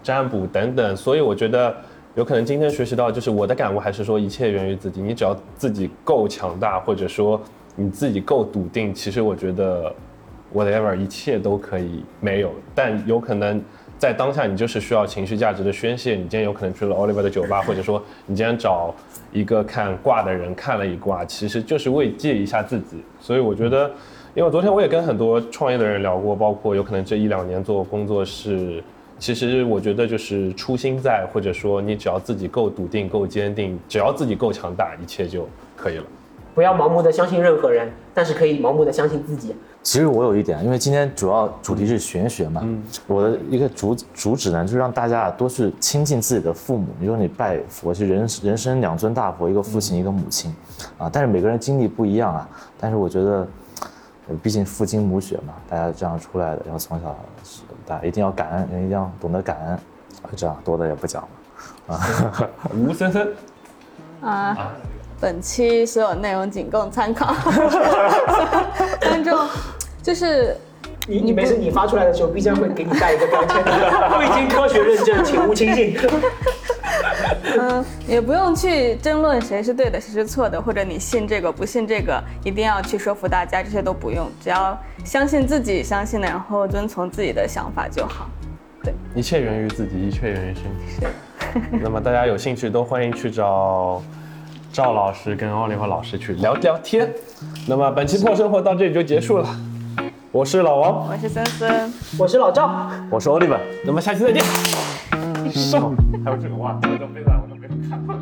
S4: 占卜等等，所以我觉得有可能今天学习到就是我的感悟还是说一切源于自己，你只要自己够强大，或者说你自己够笃定，其实我觉得 whatever 一切都可以没有，但有可能在当下你就是需要情绪价值的宣泄，你今天有可能去了 Oliver 的酒吧，或者说你今天找。一个看卦的人看了一卦，其实就是慰藉一下自己。所以我觉得，因为昨天我也跟很多创业的人聊过，包括有可能这一两年做工作室，其实我觉得就是初心在，或者说你只要自己够笃定、够坚定，只要自己够强大，一切就可以了。
S3: 不要盲目的相信任何人，但是可以盲目的相信自己。
S2: 其实我有一点，因为今天主要主题是玄学嘛，我的一个主主旨呢，就是让大家多去亲近自己的父母。你说你拜佛，是人人生两尊大佛，一个父亲，一个母亲，啊，但是每个人经历不一样啊。但是我觉得，毕竟父精母血嘛，大家这样出来的，然后从小大家一定要感恩，人一定要懂得感恩，这样多的也不讲了。
S4: 啊，吴森森，
S1: 啊。本期所有内容仅供参考，观众就是
S3: 你你没事，你发出来的时候，必将会给你带一个标签，未经科学认证，请勿轻信。
S1: 嗯，也不用去争论谁是对的，谁是错的，或者你信这个不信这个，一定要去说服大家，这些都不用，只要相信自己相信的，然后遵从自己的想法就好。对，
S4: 一切源于自己，一切源于身体。那么大家有兴趣都欢迎去找。赵老师跟奥利弗老师去聊聊天，那么本期破生活到这里就结束了。我是老王，
S1: 我是森森，
S3: 我是老赵，
S2: 我是奥利弗，
S4: 那么下期再见。上，还有这个话，我都没来，我都没有看过。